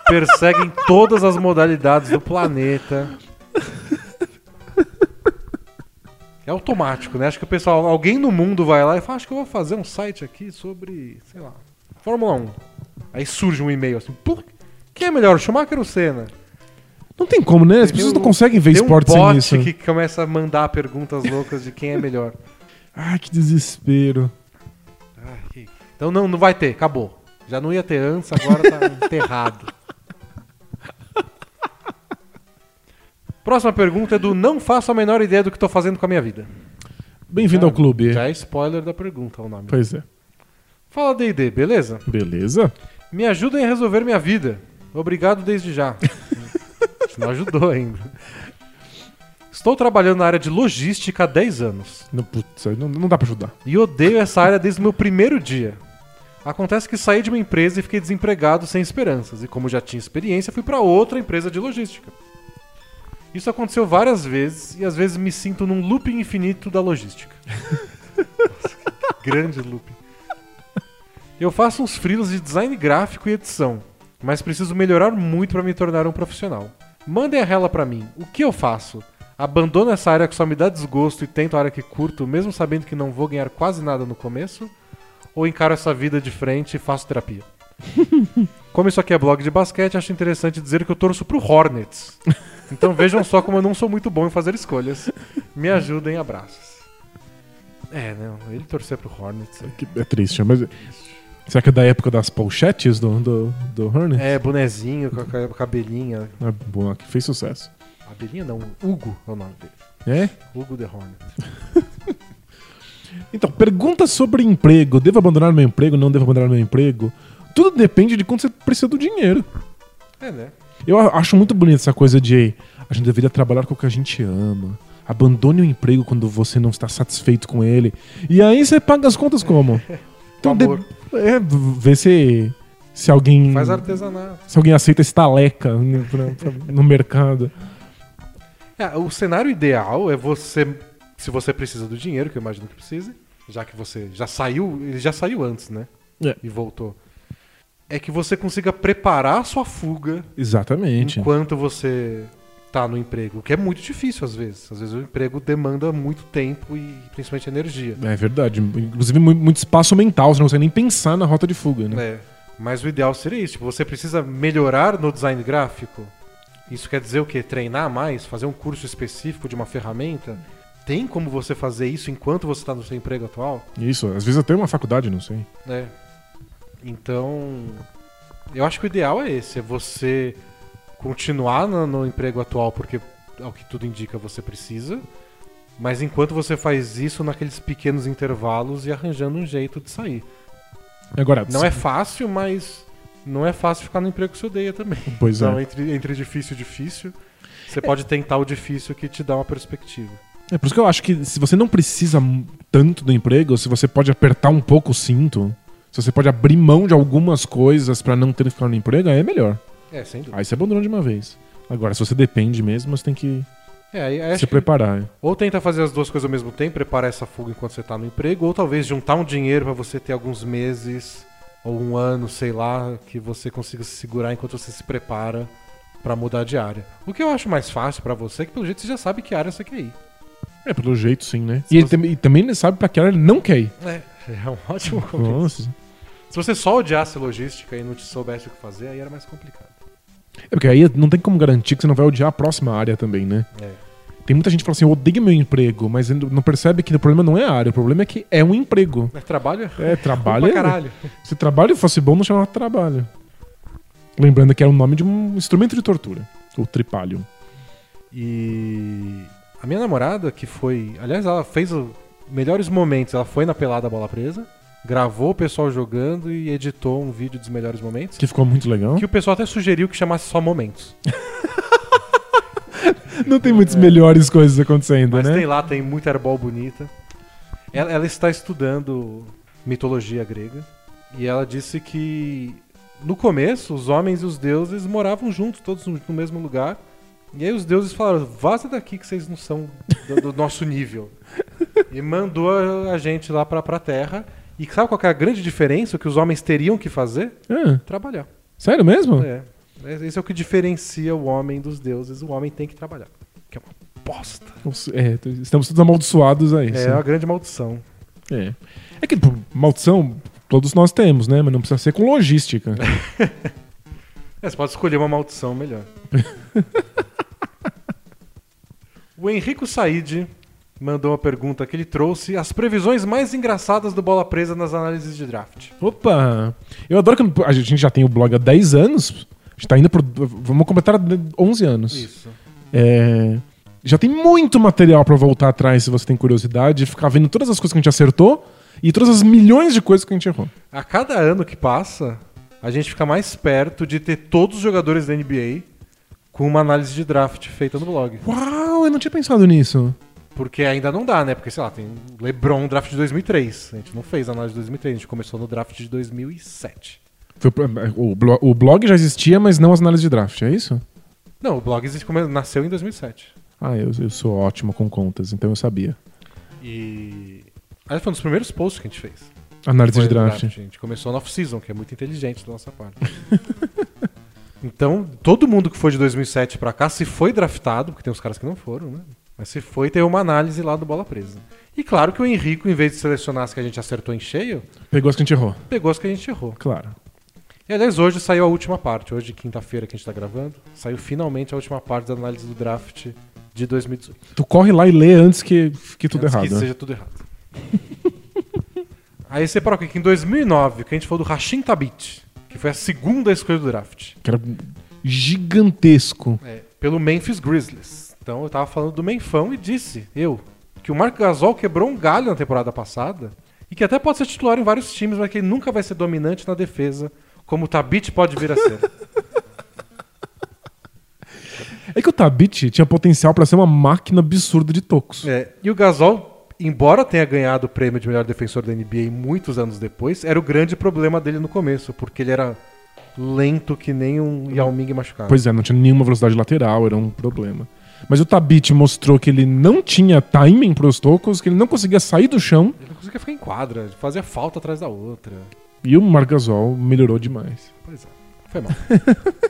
perseguem todas as modalidades do planeta. É automático, né? Acho que o pessoal, alguém no mundo vai lá e fala, acho que eu vou fazer um site aqui sobre, sei lá, Fórmula 1. Aí surge um e-mail assim, "Pô, quem é melhor, Schumacher ou o Senna? Não tem como, né? As pessoas não conseguem ver Tem um esporte sem isso. que começa a mandar perguntas loucas de quem é melhor. Ai, que desespero. Ah, que- Então não, não vai ter, acabou. Já não ia ter antes, agora tá enterrado. Próxima pergunta é do Não faço a menor ideia do que tô fazendo com a minha vida. Bem-vindo ao clube. Já é spoiler da pergunta o nome. Pois é. Fala D&D, beleza? Beleza? Me ajudem a resolver minha vida. Obrigado desde já. Não ajudou ainda. Estou trabalhando na área de logística há 10 anos. Não, putz, aí não, não dá pra ajudar. E odeio essa área desde o meu primeiro dia. Acontece que saí de uma empresa e fiquei desempregado sem esperanças. E como já tinha experiência, fui para outra empresa de logística. Isso aconteceu várias vezes e às vezes me sinto num looping infinito da logística. Nossa, que grande looping. Eu faço uns freelas de design gráfico e edição, mas preciso melhorar muito para me tornar um profissional. Mandem a rela pra mim. O que eu faço? Abandono essa área que só me dá desgosto e tento a área que curto, mesmo sabendo que não vou ganhar quase nada no começo? Ou encaro essa vida de frente e faço terapia? Como isso aqui é blog de basquete, acho interessante dizer que eu torço pro Hornets. Então vejam só como eu não sou muito bom em fazer escolhas. Me ajudem, abraços. É, não, ele torcer pro Hornets. é- Que É triste, mas. Será que é da época das pochetes do, do, do Hornet? É, bonezinho com a ca- cabelinha. É boa, que fez sucesso. Cabelinha não, Hugo é o nome dele. É? Hugo The Hornet. Então, pergunta sobre emprego. Devo abandonar meu emprego? Não devo abandonar meu emprego? Tudo depende de quanto você precisa do dinheiro. É, né? Eu acho muito bonito essa coisa de a gente deveria trabalhar com o que a gente ama. Abandone o emprego quando você não está satisfeito com ele. E aí você paga as contas como? Então, de- é, vê se, se alguém. Faz artesanato. Se alguém aceita estaleca pra- no mercado. É, o cenário ideal é você, se você precisa do dinheiro, que eu imagino que precise, já que você já saiu, ele já saiu antes, né? É. E voltou. É que você consiga preparar a sua fuga Exatamente. enquanto você tá no emprego, o que é muito difícil às vezes. Às vezes o emprego demanda muito tempo e principalmente energia. É verdade. Inclusive, mu- muito espaço mental. Você não consegue nem pensar na rota de fuga, né? É. Mas o ideal seria isso. Tipo, você precisa melhorar no design gráfico. Isso quer dizer o quê? Treinar mais? Fazer um curso específico de uma ferramenta? Tem como você fazer isso enquanto você está no seu emprego atual? Isso, às vezes até uma faculdade, não sei. É. Então, eu acho que o ideal é esse, é você continuar no, no emprego atual, porque ao que tudo indica você precisa, mas enquanto você faz isso naqueles pequenos intervalos e arranjando um jeito de sair. Agora, Não é fácil, mas não é fácil ficar no emprego que você odeia também. Pois então, é. entre, entre difícil e difícil, você pode tentar o difícil que te dá uma perspectiva. É por isso que eu acho que se você não precisa tanto do emprego, se você pode apertar um pouco o cinto, se você pode abrir mão de algumas coisas pra não ter que ficar no emprego, aí é melhor. É, sem dúvida. Aí você abandona de uma vez. Agora, se você depende mesmo, você tem que É, aí se acho que preparar. é. Ou tenta fazer as duas coisas ao mesmo tempo, preparar essa fuga enquanto você tá no emprego, ou talvez juntar um dinheiro pra você ter alguns meses ou um ano, sei lá, que você consiga se segurar enquanto você se prepara pra mudar de área. O que eu acho mais fácil pra você é que pelo jeito você já sabe que área você quer ir. É, pelo jeito sim, né? E, você- tam- e também ele sabe pra que área ele não quer ir. É, é um ótimo começo. Nossa. Se você só odiasse logística e não te soubesse o que fazer, aí era mais complicado. É porque aí não tem como garantir que você não vai odiar a próxima área também, né? É. Tem muita gente que fala assim, eu odeio meu emprego, mas não percebe que o problema não é a área, o problema é que é um emprego. Mas trabalho É, trabalho pra é... caralho. Se trabalho fosse bom, não chamava trabalho. Lembrando que era o nome de um instrumento de tortura. O tripalho. E a minha namorada, que foi. Aliás, ela fez os melhores momentos. Ela foi na pelada bola presa, gravou o pessoal jogando e editou um vídeo dos melhores momentos. Que ficou muito legal. Que o pessoal até sugeriu que chamasse só momentos. Não tem muitas melhores coisas acontecendo, Mas né? tem lá, tem muita airball bonita. Ela, ela está estudando mitologia grega. E ela disse que no começo os homens e os deuses moravam juntos, todos no no mesmo lugar. E aí os deuses falaram: vaza daqui que vocês não são do, do nosso nível. E mandou a, a gente lá pra, pra terra. E sabe qual é a grande diferença? O que os homens teriam que fazer? Ah, Trabalhar. sério mesmo? É. Esse é o que diferencia o homem dos deuses. O homem tem que trabalhar. Que é uma bosta. É, estamos todos amaldiçoados a isso. É uma grande maldição. É. É que, maldição, todos nós temos, né? Mas não precisa ser com logística. É, você pode escolher uma maldição melhor. o Henrico Said mandou uma pergunta que ele trouxe as previsões mais engraçadas do Bola Presa nas análises de draft. Opa! Eu adoro que a gente já tem o blog há 10 anos. A gente tá indo pro. Vamos completar 11 anos. Isso. É, já tem muito material pra voltar atrás se você tem curiosidade ficar vendo todas as coisas que a gente acertou e todas as milhões de coisas que a gente errou. A cada ano que passa, a gente fica mais perto de ter todos os jogadores da NBA com uma análise de draft feita no blog. Uau! eu não tinha pensado nisso. Porque ainda não dá, né? Porque, sei lá, tem LeBron draft de 2003. A gente não fez a análise de 2003, a gente começou no draft de 2007. Foi pra- o, blo- o blog já existia, mas não as análises de draft, é isso? Não, o blog existe nasceu em 2007. Ah, eu, eu sou ótimo com contas, então eu sabia. E. Aí foi um dos primeiros posts que a gente fez. Análise de o draft. A gente começou no off-season, que é muito inteligente da nossa parte. então, todo mundo que foi de 2007 pra cá, se foi draftado, porque tem uns caras que não foram, né? Mas se foi, teve uma análise lá do Bola Presa. E claro que o Henrico, em vez de selecionar as que a gente acertou em cheio, Pegou as que a gente errou. pegou as que a gente errou. Claro. E aliás, hoje saiu a última parte. Hoje, quinta-feira que a gente tá gravando, saiu finalmente a última parte da análise do draft de 2018. Tu corre lá e lê antes que fique tudo Antes errado. Que né? seja tudo errado. Aí você parou aqui que em 2009, que a gente falou do Rashim Tabit, que foi a segunda escolha do draft, Que era gigantesco. pelo Memphis Grizzlies. Então eu tava falando do Menfão e disse, eu, que o Marco Gasol quebrou um galho na temporada passada e que até pode ser titular em vários times, mas que ele nunca vai ser dominante na defesa, como o Tabit pode vir a ser. É que o Tabit tinha potencial pra ser uma máquina absurda de tocos. É, e o Gasol, embora tenha ganhado o prêmio de melhor defensor da NBA muitos anos depois, era o grande problema dele no começo, porque ele era lento que nem um Yao Ming machucado. Pois é, não tinha nenhuma velocidade lateral, era um problema. Mas o Tabit mostrou que ele não tinha timing pros tocos, que ele não conseguia sair do chão, Ele não conseguia ficar em quadra, fazia falta atrás da outra. e o Margasol melhorou demais. Pois é, foi mal.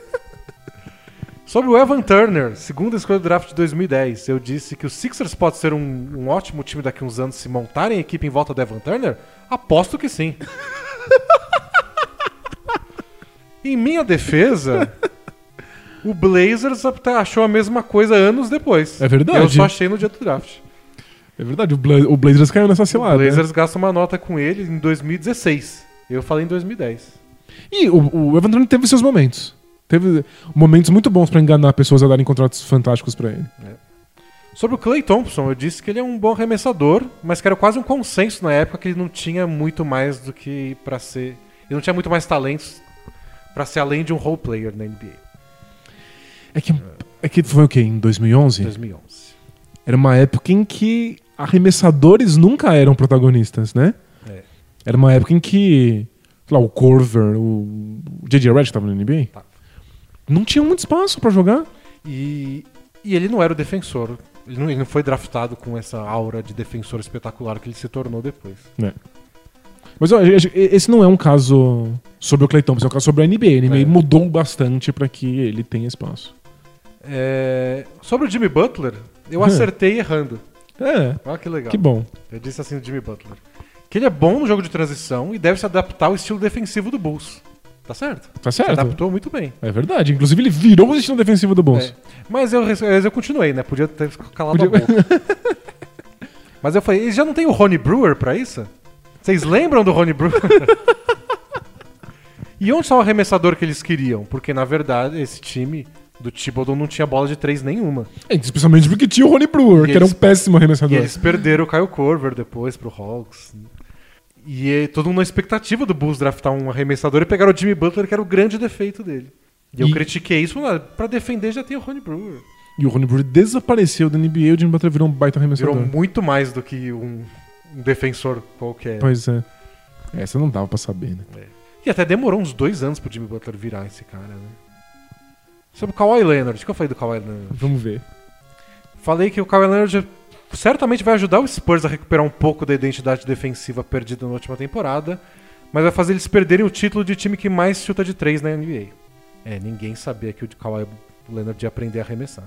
Sobre o Evan Turner, segunda escolha do draft de 2010, eu disse que o Sixers pode ser um, um ótimo time daqui a uns anos se montarem a equipe em volta do Evan Turner? Aposto que sim. em minha defesa, o Blazers até achou a mesma coisa anos depois. É verdade. Eu só achei no dia do draft. É verdade, o, Bla o Blazers caiu nessa O cilada. Blazers gasta uma nota com ele em 2016. Eu falei em 2010. E o, o Evan Turner teve seus momentos. Teve momentos muito bons pra enganar pessoas a darem contratos fantásticos pra ele. Sobre o Clay Thompson, eu disse que ele é um bom arremessador, mas que era quase um consenso na época que ele não tinha muito mais do que pra ser. Ele não tinha muito mais talentos pra ser além de um role player na NBA. É que, é que foi o quê? Em 2011? 2011. Era uma época em que arremessadores nunca eram protagonistas, né? É. Era uma época em que, sei lá, o Corver, o J.J. Redick tava na NBA. Tava. Não tinha muito espaço pra jogar. E, e ele não era o defensor. Ele não, ele não foi draftado com essa aura de defensor espetacular que ele se tornou depois. Mas ó, esse não é um caso sobre o Clay Thompson, é um caso sobre a NBA. A NBA É. mudou bastante pra que ele tenha espaço. É, sobre o Jimmy Butler, eu Hum. acertei errando. É, Olha que legal. que bom. Eu disse assim do Jimmy Butler. Que ele é bom no jogo de transição e deve se adaptar ao estilo defensivo do Bulls. Tá certo? Tá Se certo. adaptou muito bem. É verdade. Inclusive, ele virou o destino defensivo do Bulls. É. Mas eu, eu continuei, né? Podia ter calado Podia- a boca. Mas eu falei, eles já não tem o Rony Brewer pra isso? Vocês lembram do Rony Brewer? e onde está o arremessador que eles queriam? Porque, na verdade, esse time do Thibodeau não tinha bola de três nenhuma. É, especialmente porque tinha o Ronnie Brewer, E que era um eles- péssimo E arremessador. eles perderam o Kyle Korver depois pro Hawks. E é todo mundo na expectativa do Bulls draftar um arremessador e pegaram o Jimmy Butler, que era o grande defeito dele. E eu E- critiquei isso, ah, pra defender já tem o Rony Brewer. E o Ronnie Brewer desapareceu da NBA e o Jimmy Butler virou um baita arremessador. Virou muito mais do que um, um defensor qualquer. Pois é. Essa não dava pra saber, né? E até demorou uns dois anos pro Jimmy Butler virar esse cara, né? Sobre o Kawhi Leonard, o que eu falei do Kawhi Leonard? Vamos ver. Falei que o Kawhi Leonard certamente vai ajudar o Spurs a recuperar um pouco da identidade defensiva perdida na última temporada, mas vai fazer eles perderem o título de time que mais chuta de três na NBA. É, ninguém sabia que o Kawhi Leonard ia aprender a arremessar.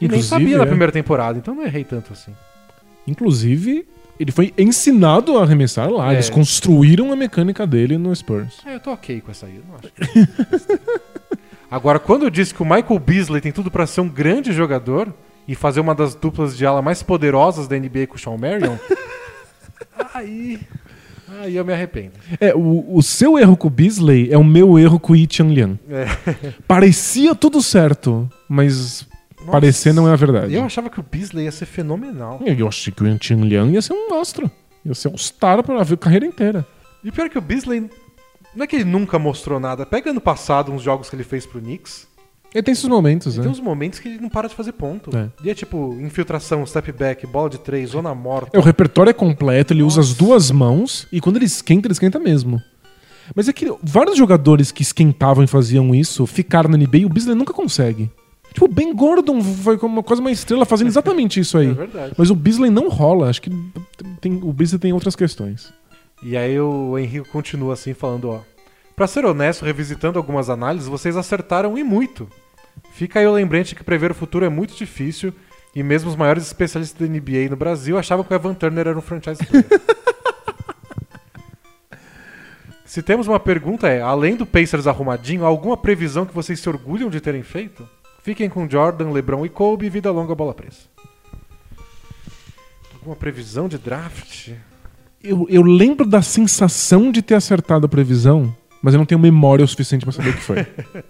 E nem Inclusive, sabia na é. primeira temporada, então não errei tanto assim. Inclusive, ele foi ensinado a arremessar lá. É. Eles construíram a mecânica dele no Spurs. É, eu tô ok com essa aí, eu não acho. que- Agora, quando eu disse que o Michael Beasley tem tudo pra ser um grande jogador e fazer uma das duplas de ala mais poderosas da NBA com o Sean Marion, aí, aí eu me arrependo. É, o, o seu erro com o Beasley é o meu erro com o Yi Chang Liang. É. Parecia tudo certo, mas Nossa, parecer não é a verdade. Eu achava que o Beasley ia ser fenomenal. Eu achei que o Yi Chang Liang ia ser um astro. Ia ser um star pra ver a carreira inteira. E pior que o Beasley, não é que ele nunca mostrou nada. Pega ano passado uns jogos que ele fez pro Knicks. Ele tem esses momentos, Tem né? uns momentos que ele não para de fazer ponto. É. E é tipo, infiltração, step back, bola de três, zona morta. É, o repertório é completo, ele usa as duas mãos e quando ele esquenta, ele esquenta mesmo. Mas é que vários jogadores que esquentavam e faziam isso ficaram na NBA e o Beasley nunca consegue. Tipo, o Ben Gordon foi como quase uma estrela fazendo exatamente isso aí. É verdade. Mas o Beasley não rola. Acho que tem, o Beasley tem outras questões. E aí o Henrique continua assim, falando, ó. Pra ser honesto, revisitando algumas análises, vocês acertaram e muito. Fica aí o lembrete que prever o futuro é muito difícil e mesmo os maiores especialistas da NBA no Brasil achavam que o Evan Turner era um franchise player. Se temos uma pergunta é, além do Pacers arrumadinho, alguma previsão que vocês se orgulham de terem feito? Fiquem com Jordan, LeBron e Kobe, vida longa, bola presa. Alguma previsão de draft? Eu, eu lembro da sensação de ter acertado a previsão, mas eu não tenho memória o suficiente pra saber o que foi.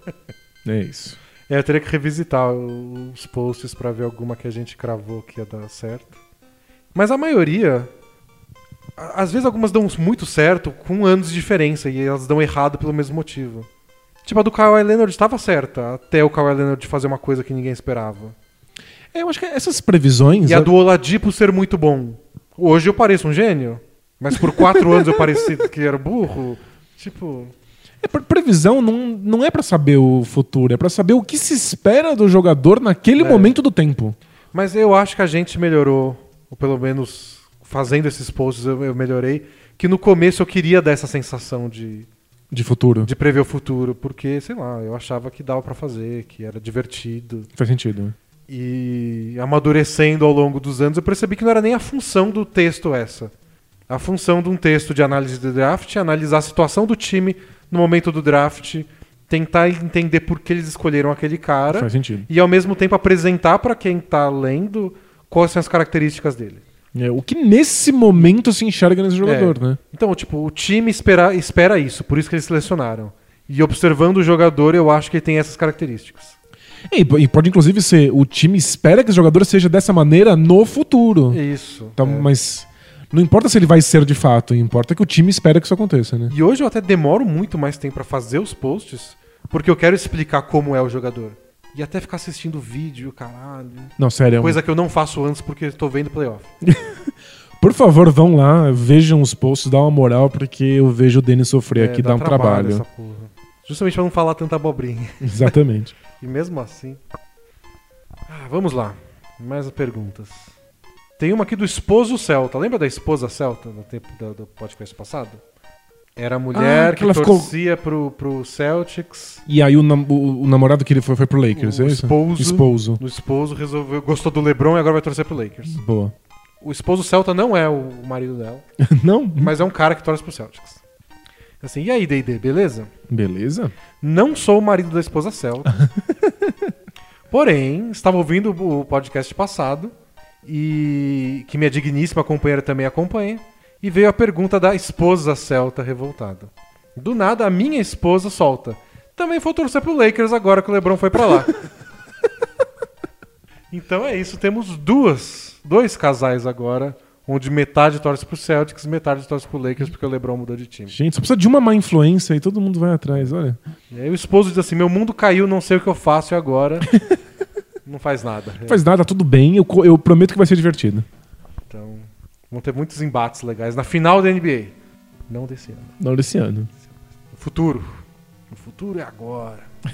é isso. É, eu teria que revisitar os posts pra ver alguma que a gente cravou que ia dar certo. Mas a maioria. Às vezes algumas dão muito certo com anos de diferença e elas dão errado pelo mesmo motivo. Tipo, a do Kawhi Leonard estava certa, até o Kawhi Leonard fazer uma coisa que ninguém esperava. É, eu acho que essas previsões. E a do Oladipo ser muito bom. Hoje eu pareço um gênio, mas por quatro anos eu pareci que era burro. Tipo, É, pre- previsão não, não é pra saber o futuro, é pra saber o que se espera do jogador naquele É. momento do tempo. Mas eu acho que a gente melhorou, ou pelo menos fazendo esses posts eu, eu melhorei, que no começo eu queria dar essa sensação de, De futuro. de prever o futuro, porque, sei lá, eu achava que dava pra fazer, que era divertido. Faz sentido. né? E amadurecendo ao longo dos anos, eu percebi que não era nem a função do texto essa. A função de um texto de análise de draft é analisar a situação do time no momento do draft, tentar entender por que eles escolheram aquele cara Faz sentido. e ao mesmo tempo apresentar pra quem tá lendo quais são as características dele. É, o que nesse momento se enxerga nesse jogador, né? Então, tipo, o time espera, espera isso, por isso que eles selecionaram. E observando o jogador, eu acho que ele tem essas características. E, e pode inclusive ser, o time espera que esse jogador seja dessa maneira no futuro. Isso. Então, é. Mas não importa se ele vai ser de fato, importa que o time espera que isso aconteça, né? E hoje eu até demoro muito mais tempo pra fazer os posts, porque eu quero explicar como é o jogador. E até ficar assistindo vídeo, caralho. Não, sério. é Coisa que eu não faço antes porque estou vendo playoff. Por favor, vão lá, vejam os posts, dá uma moral, porque eu vejo o Denis sofrer aqui, É, dá um trabalho. essa porra. Justamente pra não falar tanta abobrinha. Exatamente. E mesmo assim. Ah, vamos lá. Mais perguntas. Tem uma aqui do esposo Celta. Lembra da esposa Celta do tempo do, do podcast passado? Era a mulher Ah, que que ela ficou- torcia pro, pro Celtics. E aí o, nam- o- o namorado que ele foi foi pro Lakers, O é isso? esposo. Esposo. O esposo resolveu, gostou do LeBron e agora vai torcer pro Lakers. Boa. O esposo Celta não é o marido dela, Não? mas é um cara que torce pro Celtics. Assim, e aí, D&D, beleza? Beleza. Não sou o marido da esposa Celta. Porém, estava ouvindo o podcast passado e que minha digníssima companheira também acompanha e veio a pergunta da esposa Celta revoltada. Do nada, a minha esposa solta. Também foi torcer pro Lakers agora que o LeBron foi pra lá. então é isso, temos duas, dois casais agora, onde metade torce pro Celtics, metade torce pro Lakers porque o LeBron mudou de time. Gente, só precisa de uma má influência e todo mundo vai atrás, olha. E aí o esposo diz assim: meu mundo caiu, não sei o que eu faço e agora. não faz nada. Não faz nada, tudo bem, eu, eu prometo que vai ser divertido. Então, vão ter muitos embates legais na final da NBA. Não desse ano. Não desse ano. No futuro. O futuro é agora.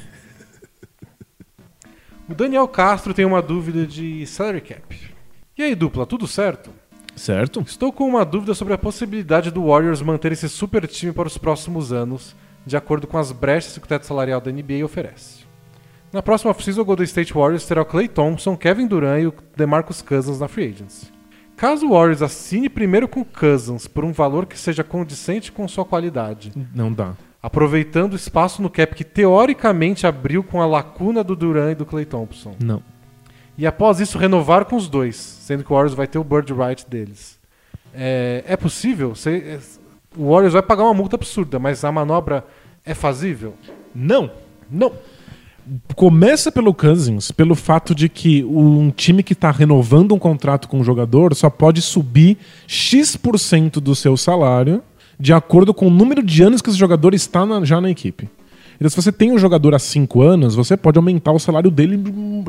o Daniel Castro tem uma dúvida de salary cap. E aí, dupla, tudo certo? Certo? Estou com uma dúvida sobre a possibilidade do Warriors manter esse super time para os próximos anos, de acordo com as brechas que o teto salarial da NBA oferece. Na próxima off-season, o Golden State Warriors terá o Clay Thompson, Kevin Durant e o DeMarcus Cousins na free agency. Caso o Warriors assine primeiro com Cousins por um valor que seja condicente com sua qualidade, Não dá. aproveitando o espaço no cap que teoricamente abriu com a lacuna do Durant e do Clay Thompson, Não. e após isso renovar com os dois, sendo que o Warriors vai ter o bird right deles. É, é possível? Cê- é- o Warriors vai pagar uma multa absurda, mas a manobra é fazível? Não. Não. Começa pelo Cousins, pelo fato de que um time que está renovando um contrato com um jogador só pode subir X% do seu salário de acordo com o número de anos que esse jogador está na- já na equipe. Então, se você tem um jogador há 5 anos, você pode aumentar o salário dele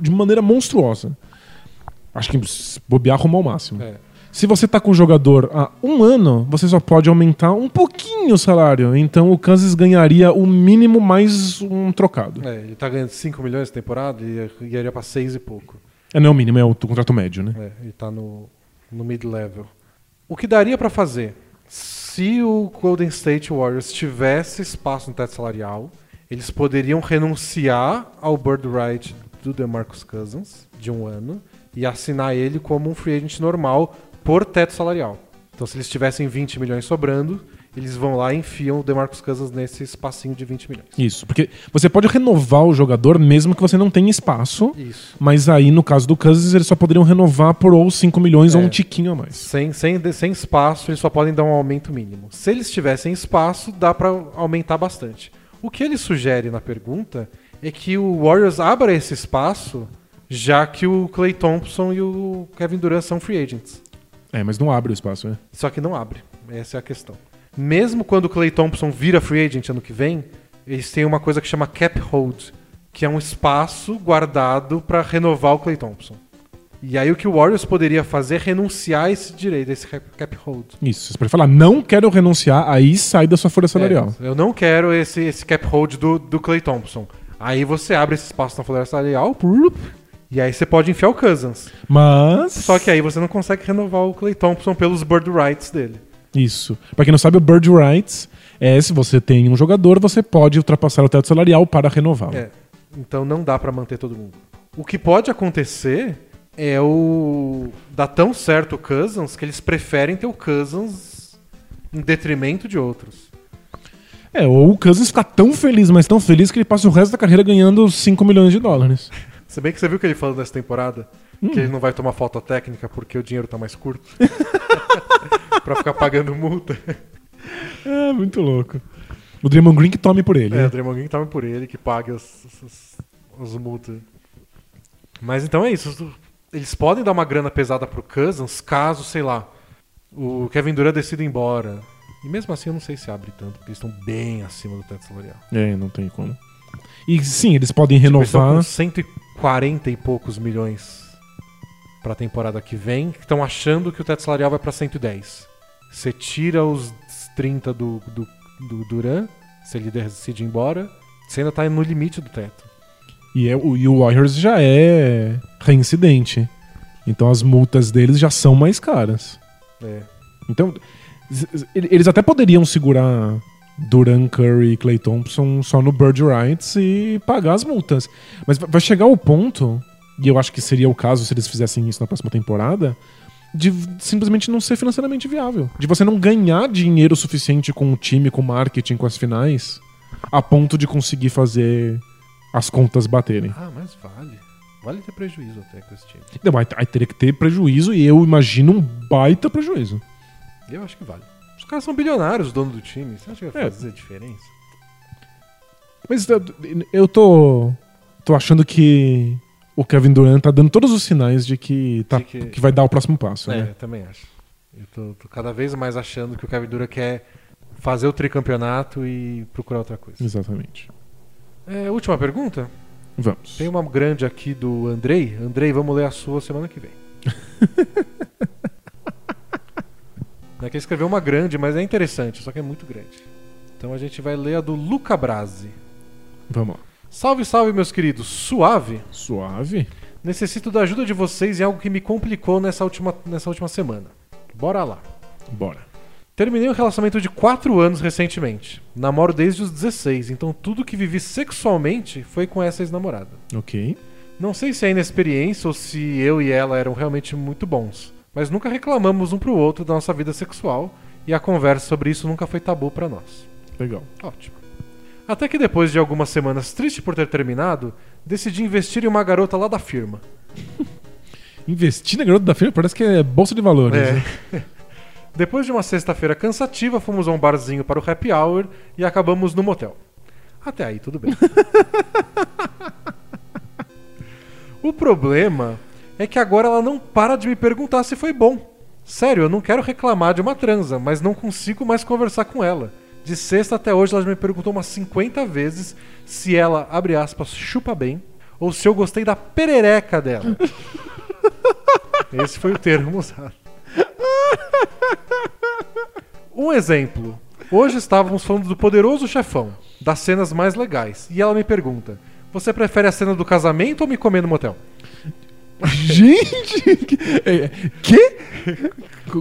de maneira monstruosa. Acho que bobear arrumar o máximo. É. Se você tá com o jogador há um ano, você só pode aumentar um pouquinho o salário. Então o Kansas ganharia o mínimo mais um trocado. É, ele tá ganhando 5 milhões essa temporada e iria pra 6 e pouco. É, não é o mínimo, é o contrato médio, né? É, ele tá no, no mid-level. O que daria pra fazer? Se o Golden State Warriors tivesse espaço no teto salarial, eles poderiam renunciar ao bird right do DeMarcus Cousins de um ano e assinar ele como um free agent normal por teto salarial. Então, se eles tivessem 20 milhões sobrando, eles vão lá e enfiam o DeMarcus Cousins nesse espacinho de 20 milhões. Isso, porque você pode renovar o jogador mesmo que você não tenha espaço, Isso. mas aí no caso do Cousins eles só poderiam renovar por ou 5 milhões ou É. um tiquinho a mais. Sem, sem, sem espaço, eles só podem dar um aumento mínimo. Se eles tivessem espaço, dá pra aumentar bastante. O que ele sugere na pergunta é que o Warriors abra esse espaço, já que o Clay Thompson e o Kevin Durant são free agents. É, mas não abre o espaço, né? Só que não abre. Essa é a questão. Mesmo quando o Clay Thompson vira free agent ano que vem, eles têm uma coisa que chama cap hold, que é um espaço guardado para renovar o Clay Thompson. E aí o que o Warriors poderia fazer é renunciar a esse direito, a esse cap hold. Isso, você pode falar, não quero renunciar, aí sai da sua folha salarial. É, eu não quero esse, esse cap hold do, do Clay Thompson. Aí você abre esse espaço na folha salarial, e aí você pode enfiar o Cousins. Mas. Só que aí você não consegue renovar o Clay Thompson pelos bird rights dele. Isso. Pra quem não sabe, o Bird Rights é se você tem um jogador, você pode ultrapassar o teto salarial para renová-lo. É. Então não dá pra manter todo mundo. O que pode acontecer é o dar tão certo o Cousins que eles preferem ter o Cousins em detrimento de outros. É, ou o Cousins ficar tão feliz, mas tão feliz que ele passa o resto da carreira ganhando 5 milhões de dólares. Se bem que você viu que ele falou nessa temporada Hum. que ele não vai tomar falta técnica porque o dinheiro tá mais curto. pra ficar pagando multa. É, muito louco. O Draymond Green que tome por ele. É, né? o Draymond Green tava por ele que paga as, as, as multas. Mas então é isso. Eles podem dar uma grana pesada pro Cousins caso, sei lá, o Kevin Durant decida ir embora. E mesmo assim eu não sei se abre tanto, porque eles estão bem acima do teto salarial. É, não tem como. E sim, eles podem Tipo, Eles estão renovar. com 140 e poucos milhões pra temporada que vem, que estão achando que o teto salarial vai pra 110. Você tira os 30 do, do, do Duran, se ele decide ir embora, você ainda tá no limite do teto. E, é, o, e o Warriors já é reincidente. Então as multas deles já são mais caras. É. Então, eles até poderiam segurar Duran, Curry e Clay Thompson só no Bird Rights e pagar as multas. Mas va- vai chegar o ponto, e eu acho que seria o caso se eles fizessem isso na próxima temporada, de simplesmente não ser financeiramente viável. De você não ganhar dinheiro suficiente com o time, com o marketing, com as finais, a ponto de conseguir fazer as contas baterem. Ah, mas vale. Vale ter prejuízo até com esse time. Não, aí teria que ter prejuízo e eu imagino um baita prejuízo. Eu acho que vale. Os caras são bilionários, dono do time. Você acha que vai É. fazer diferença? Mas eu, eu tô, tô achando que o Kevin Durant tá dando todos os sinais de que, tá, De que... que- vai dar o próximo passo. É, né? eu também acho. Eu tô, tô cada vez mais achando que o Kevin Durant quer fazer o tricampeonato e procurar outra coisa. Exatamente. É, última pergunta? Vamos. Tem uma grande aqui do Andrei. Andrei, vamos ler a sua semana que vem. Não é que ele escreveu uma grande, mas é interessante, só que é muito grande. Então a gente vai ler a do Luca Brasi. Vamos lá. Salve, salve, meus queridos. Suave? Suave? Necessito da ajuda de vocês em algo que me complicou nessa última, nessa última semana. Bora lá. Bora. Terminei um relacionamento de 4 anos recentemente. Namoro desde os 16, então tudo que vivi sexualmente foi com essa ex-namorada. Ok. Não sei se é inexperiência ou se eu e ela eram realmente muito bons, mas nunca reclamamos um pro outro da nossa vida sexual e a conversa sobre isso nunca foi tabu pra nós. Legal. Ótimo. Até que depois de algumas semanas triste por ter terminado, decidi investir em uma garota lá da firma. Investir na garota da firma parece que é bolsa de valores. É. né? Depois de uma sexta-feira cansativa, fomos a um barzinho para o happy hour e acabamos no motel. Até aí, tudo bem. o problema é que agora ela não para de me perguntar se foi bom. Sério, eu não quero reclamar de uma transa, mas não consigo mais conversar com ela. De sexta até hoje, ela já me perguntou umas 50 vezes se ela, abre aspas, chupa bem ou se eu gostei da perereca dela. Esse foi o termo usado. Um exemplo. Hoje estávamos falando do poderoso chefão, das cenas mais legais, e ela me pergunta: Você prefere a cena do casamento ou me comer no motel? Gente! que- é?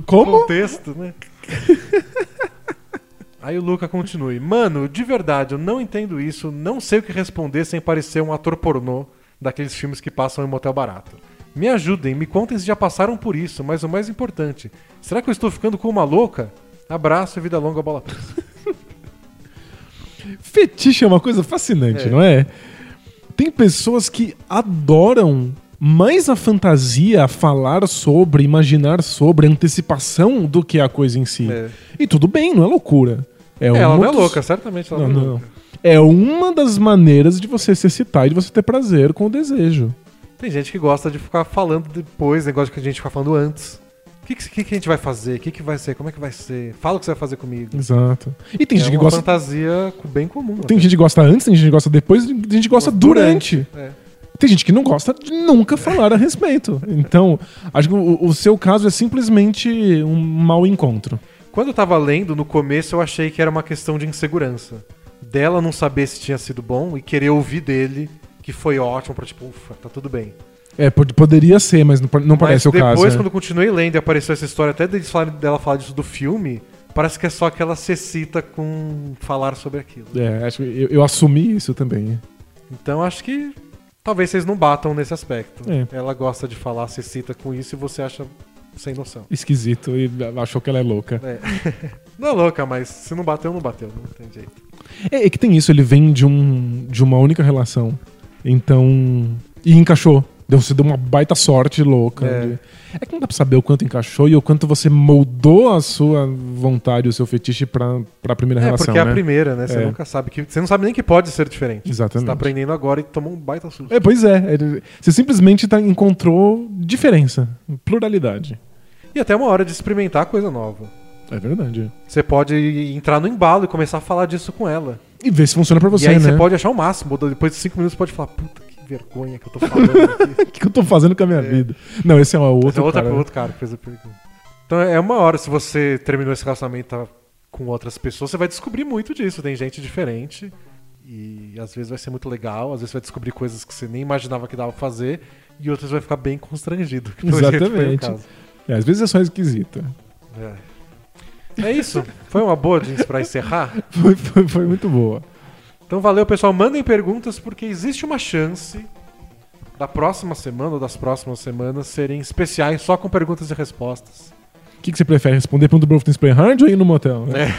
Como? Contexto, né? Aí o Luca continue. Mano, de verdade, eu não entendo isso, não sei o que responder sem parecer um ator pornô daqueles filmes que passam em motel barato. Me ajudem, me contem se já passaram por isso, mas o mais importante, será que eu estou ficando com uma louca? Abraço e vida longa, bola. Fetiche é uma coisa fascinante, É. não é? Tem pessoas que adoram mais a fantasia, a falar sobre, imaginar sobre, antecipação do que a coisa em si. É. E tudo bem, não é loucura. É É, ela uma não é dos- louca, certamente ela Não, não, é louca. É uma das maneiras de você se excitar e de você ter prazer com o desejo. Tem gente que gosta de ficar falando depois, negócio que a gente fica falando antes. O que, que, que a gente vai fazer? O que, que vai ser? Como é que vai ser? Fala o que você vai fazer comigo. Exato. E tem é gente que uma gosta. fantasia bem comum. Tem gente que gosta antes, tem gente que gosta depois, tem gente que gosta durante. É. Tem gente que não gosta de nunca falar a respeito. Então, acho que o, o seu caso é simplesmente um mau encontro. Quando eu tava lendo, no começo eu achei que era uma questão de insegurança. Dela não saber se tinha sido bom e querer ouvir dele, que foi ótimo, pra tipo, ufa, tá tudo bem. É, pod- poderia ser, mas não, não parece Mas o caso. depois, né? quando eu continuei lendo e apareceu essa história, até deles falarem- dela falar disso do filme, parece que é só que ela se excita com falar sobre aquilo. É, acho que eu, eu assumi isso também. Então acho que talvez vocês não batam nesse aspecto. É. Ela gosta de falar, se excita com isso e você acha sem noção. Esquisito e achou que ela é louca. É. não é louca, mas se não bateu, não bateu, não tem jeito. É, é que tem isso, ele vem de, um, de uma única relação. Então. E encaixou. Deu, você deu uma baita sorte louca. É. de- É. que não dá pra saber o quanto encaixou e o quanto você moldou a sua vontade, o seu fetiche pra, pra primeira É, relação. porque é né? a primeira, né? Você É. nunca sabe que. Você não sabe nem que pode ser diferente. Exatamente. Você tá aprendendo agora e tomou um baita susto. É, pois é. Você simplesmente tá, encontrou diferença, pluralidade. E até uma hora de experimentar coisa nova. É verdade. Você pode entrar no embalo e começar a falar disso com ela. E ver se funciona pra você, e aí né? você pode achar o máximo. Depois de cinco minutos você pode falar, puta que vergonha que eu tô falando aqui. O que eu tô fazendo com a minha vida? Não, esse é o outro. é outra, cara. outro cara que fez a pergunta. Então é uma hora, se você terminou esse relacionamento tá com outras pessoas, você vai descobrir muito disso. Tem gente diferente. E às vezes vai ser muito legal, às vezes você vai descobrir coisas que você nem imaginava que dava pra fazer, e outras vai ficar bem constrangido. que Exatamente. É, às vezes é só esquisito. É. É isso. Foi uma boa jeans pra encerrar. Foi, foi, foi muito boa. Então valeu, pessoal. Mandem perguntas, porque existe uma chance da próxima semana ou das próximas semanas serem especiais só com perguntas e respostas. O que, que você prefere responder pra um do Spray Hard ou ir no motel? né?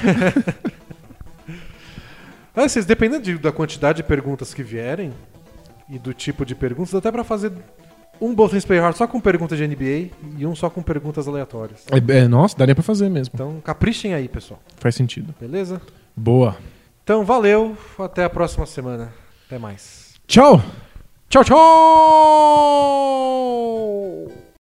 Ah, vocês, dependendo de- da quantidade de perguntas que vierem e do tipo de perguntas, dá até pra fazer um Bolton Spray Hard só com perguntas de NBA e um só com perguntas aleatórias. É, é, nossa, daria pra fazer mesmo. Então caprichem aí, pessoal. Faz sentido. Beleza? Boa. Então valeu, até a próxima semana. Até mais. Tchau! Tchau, tchau!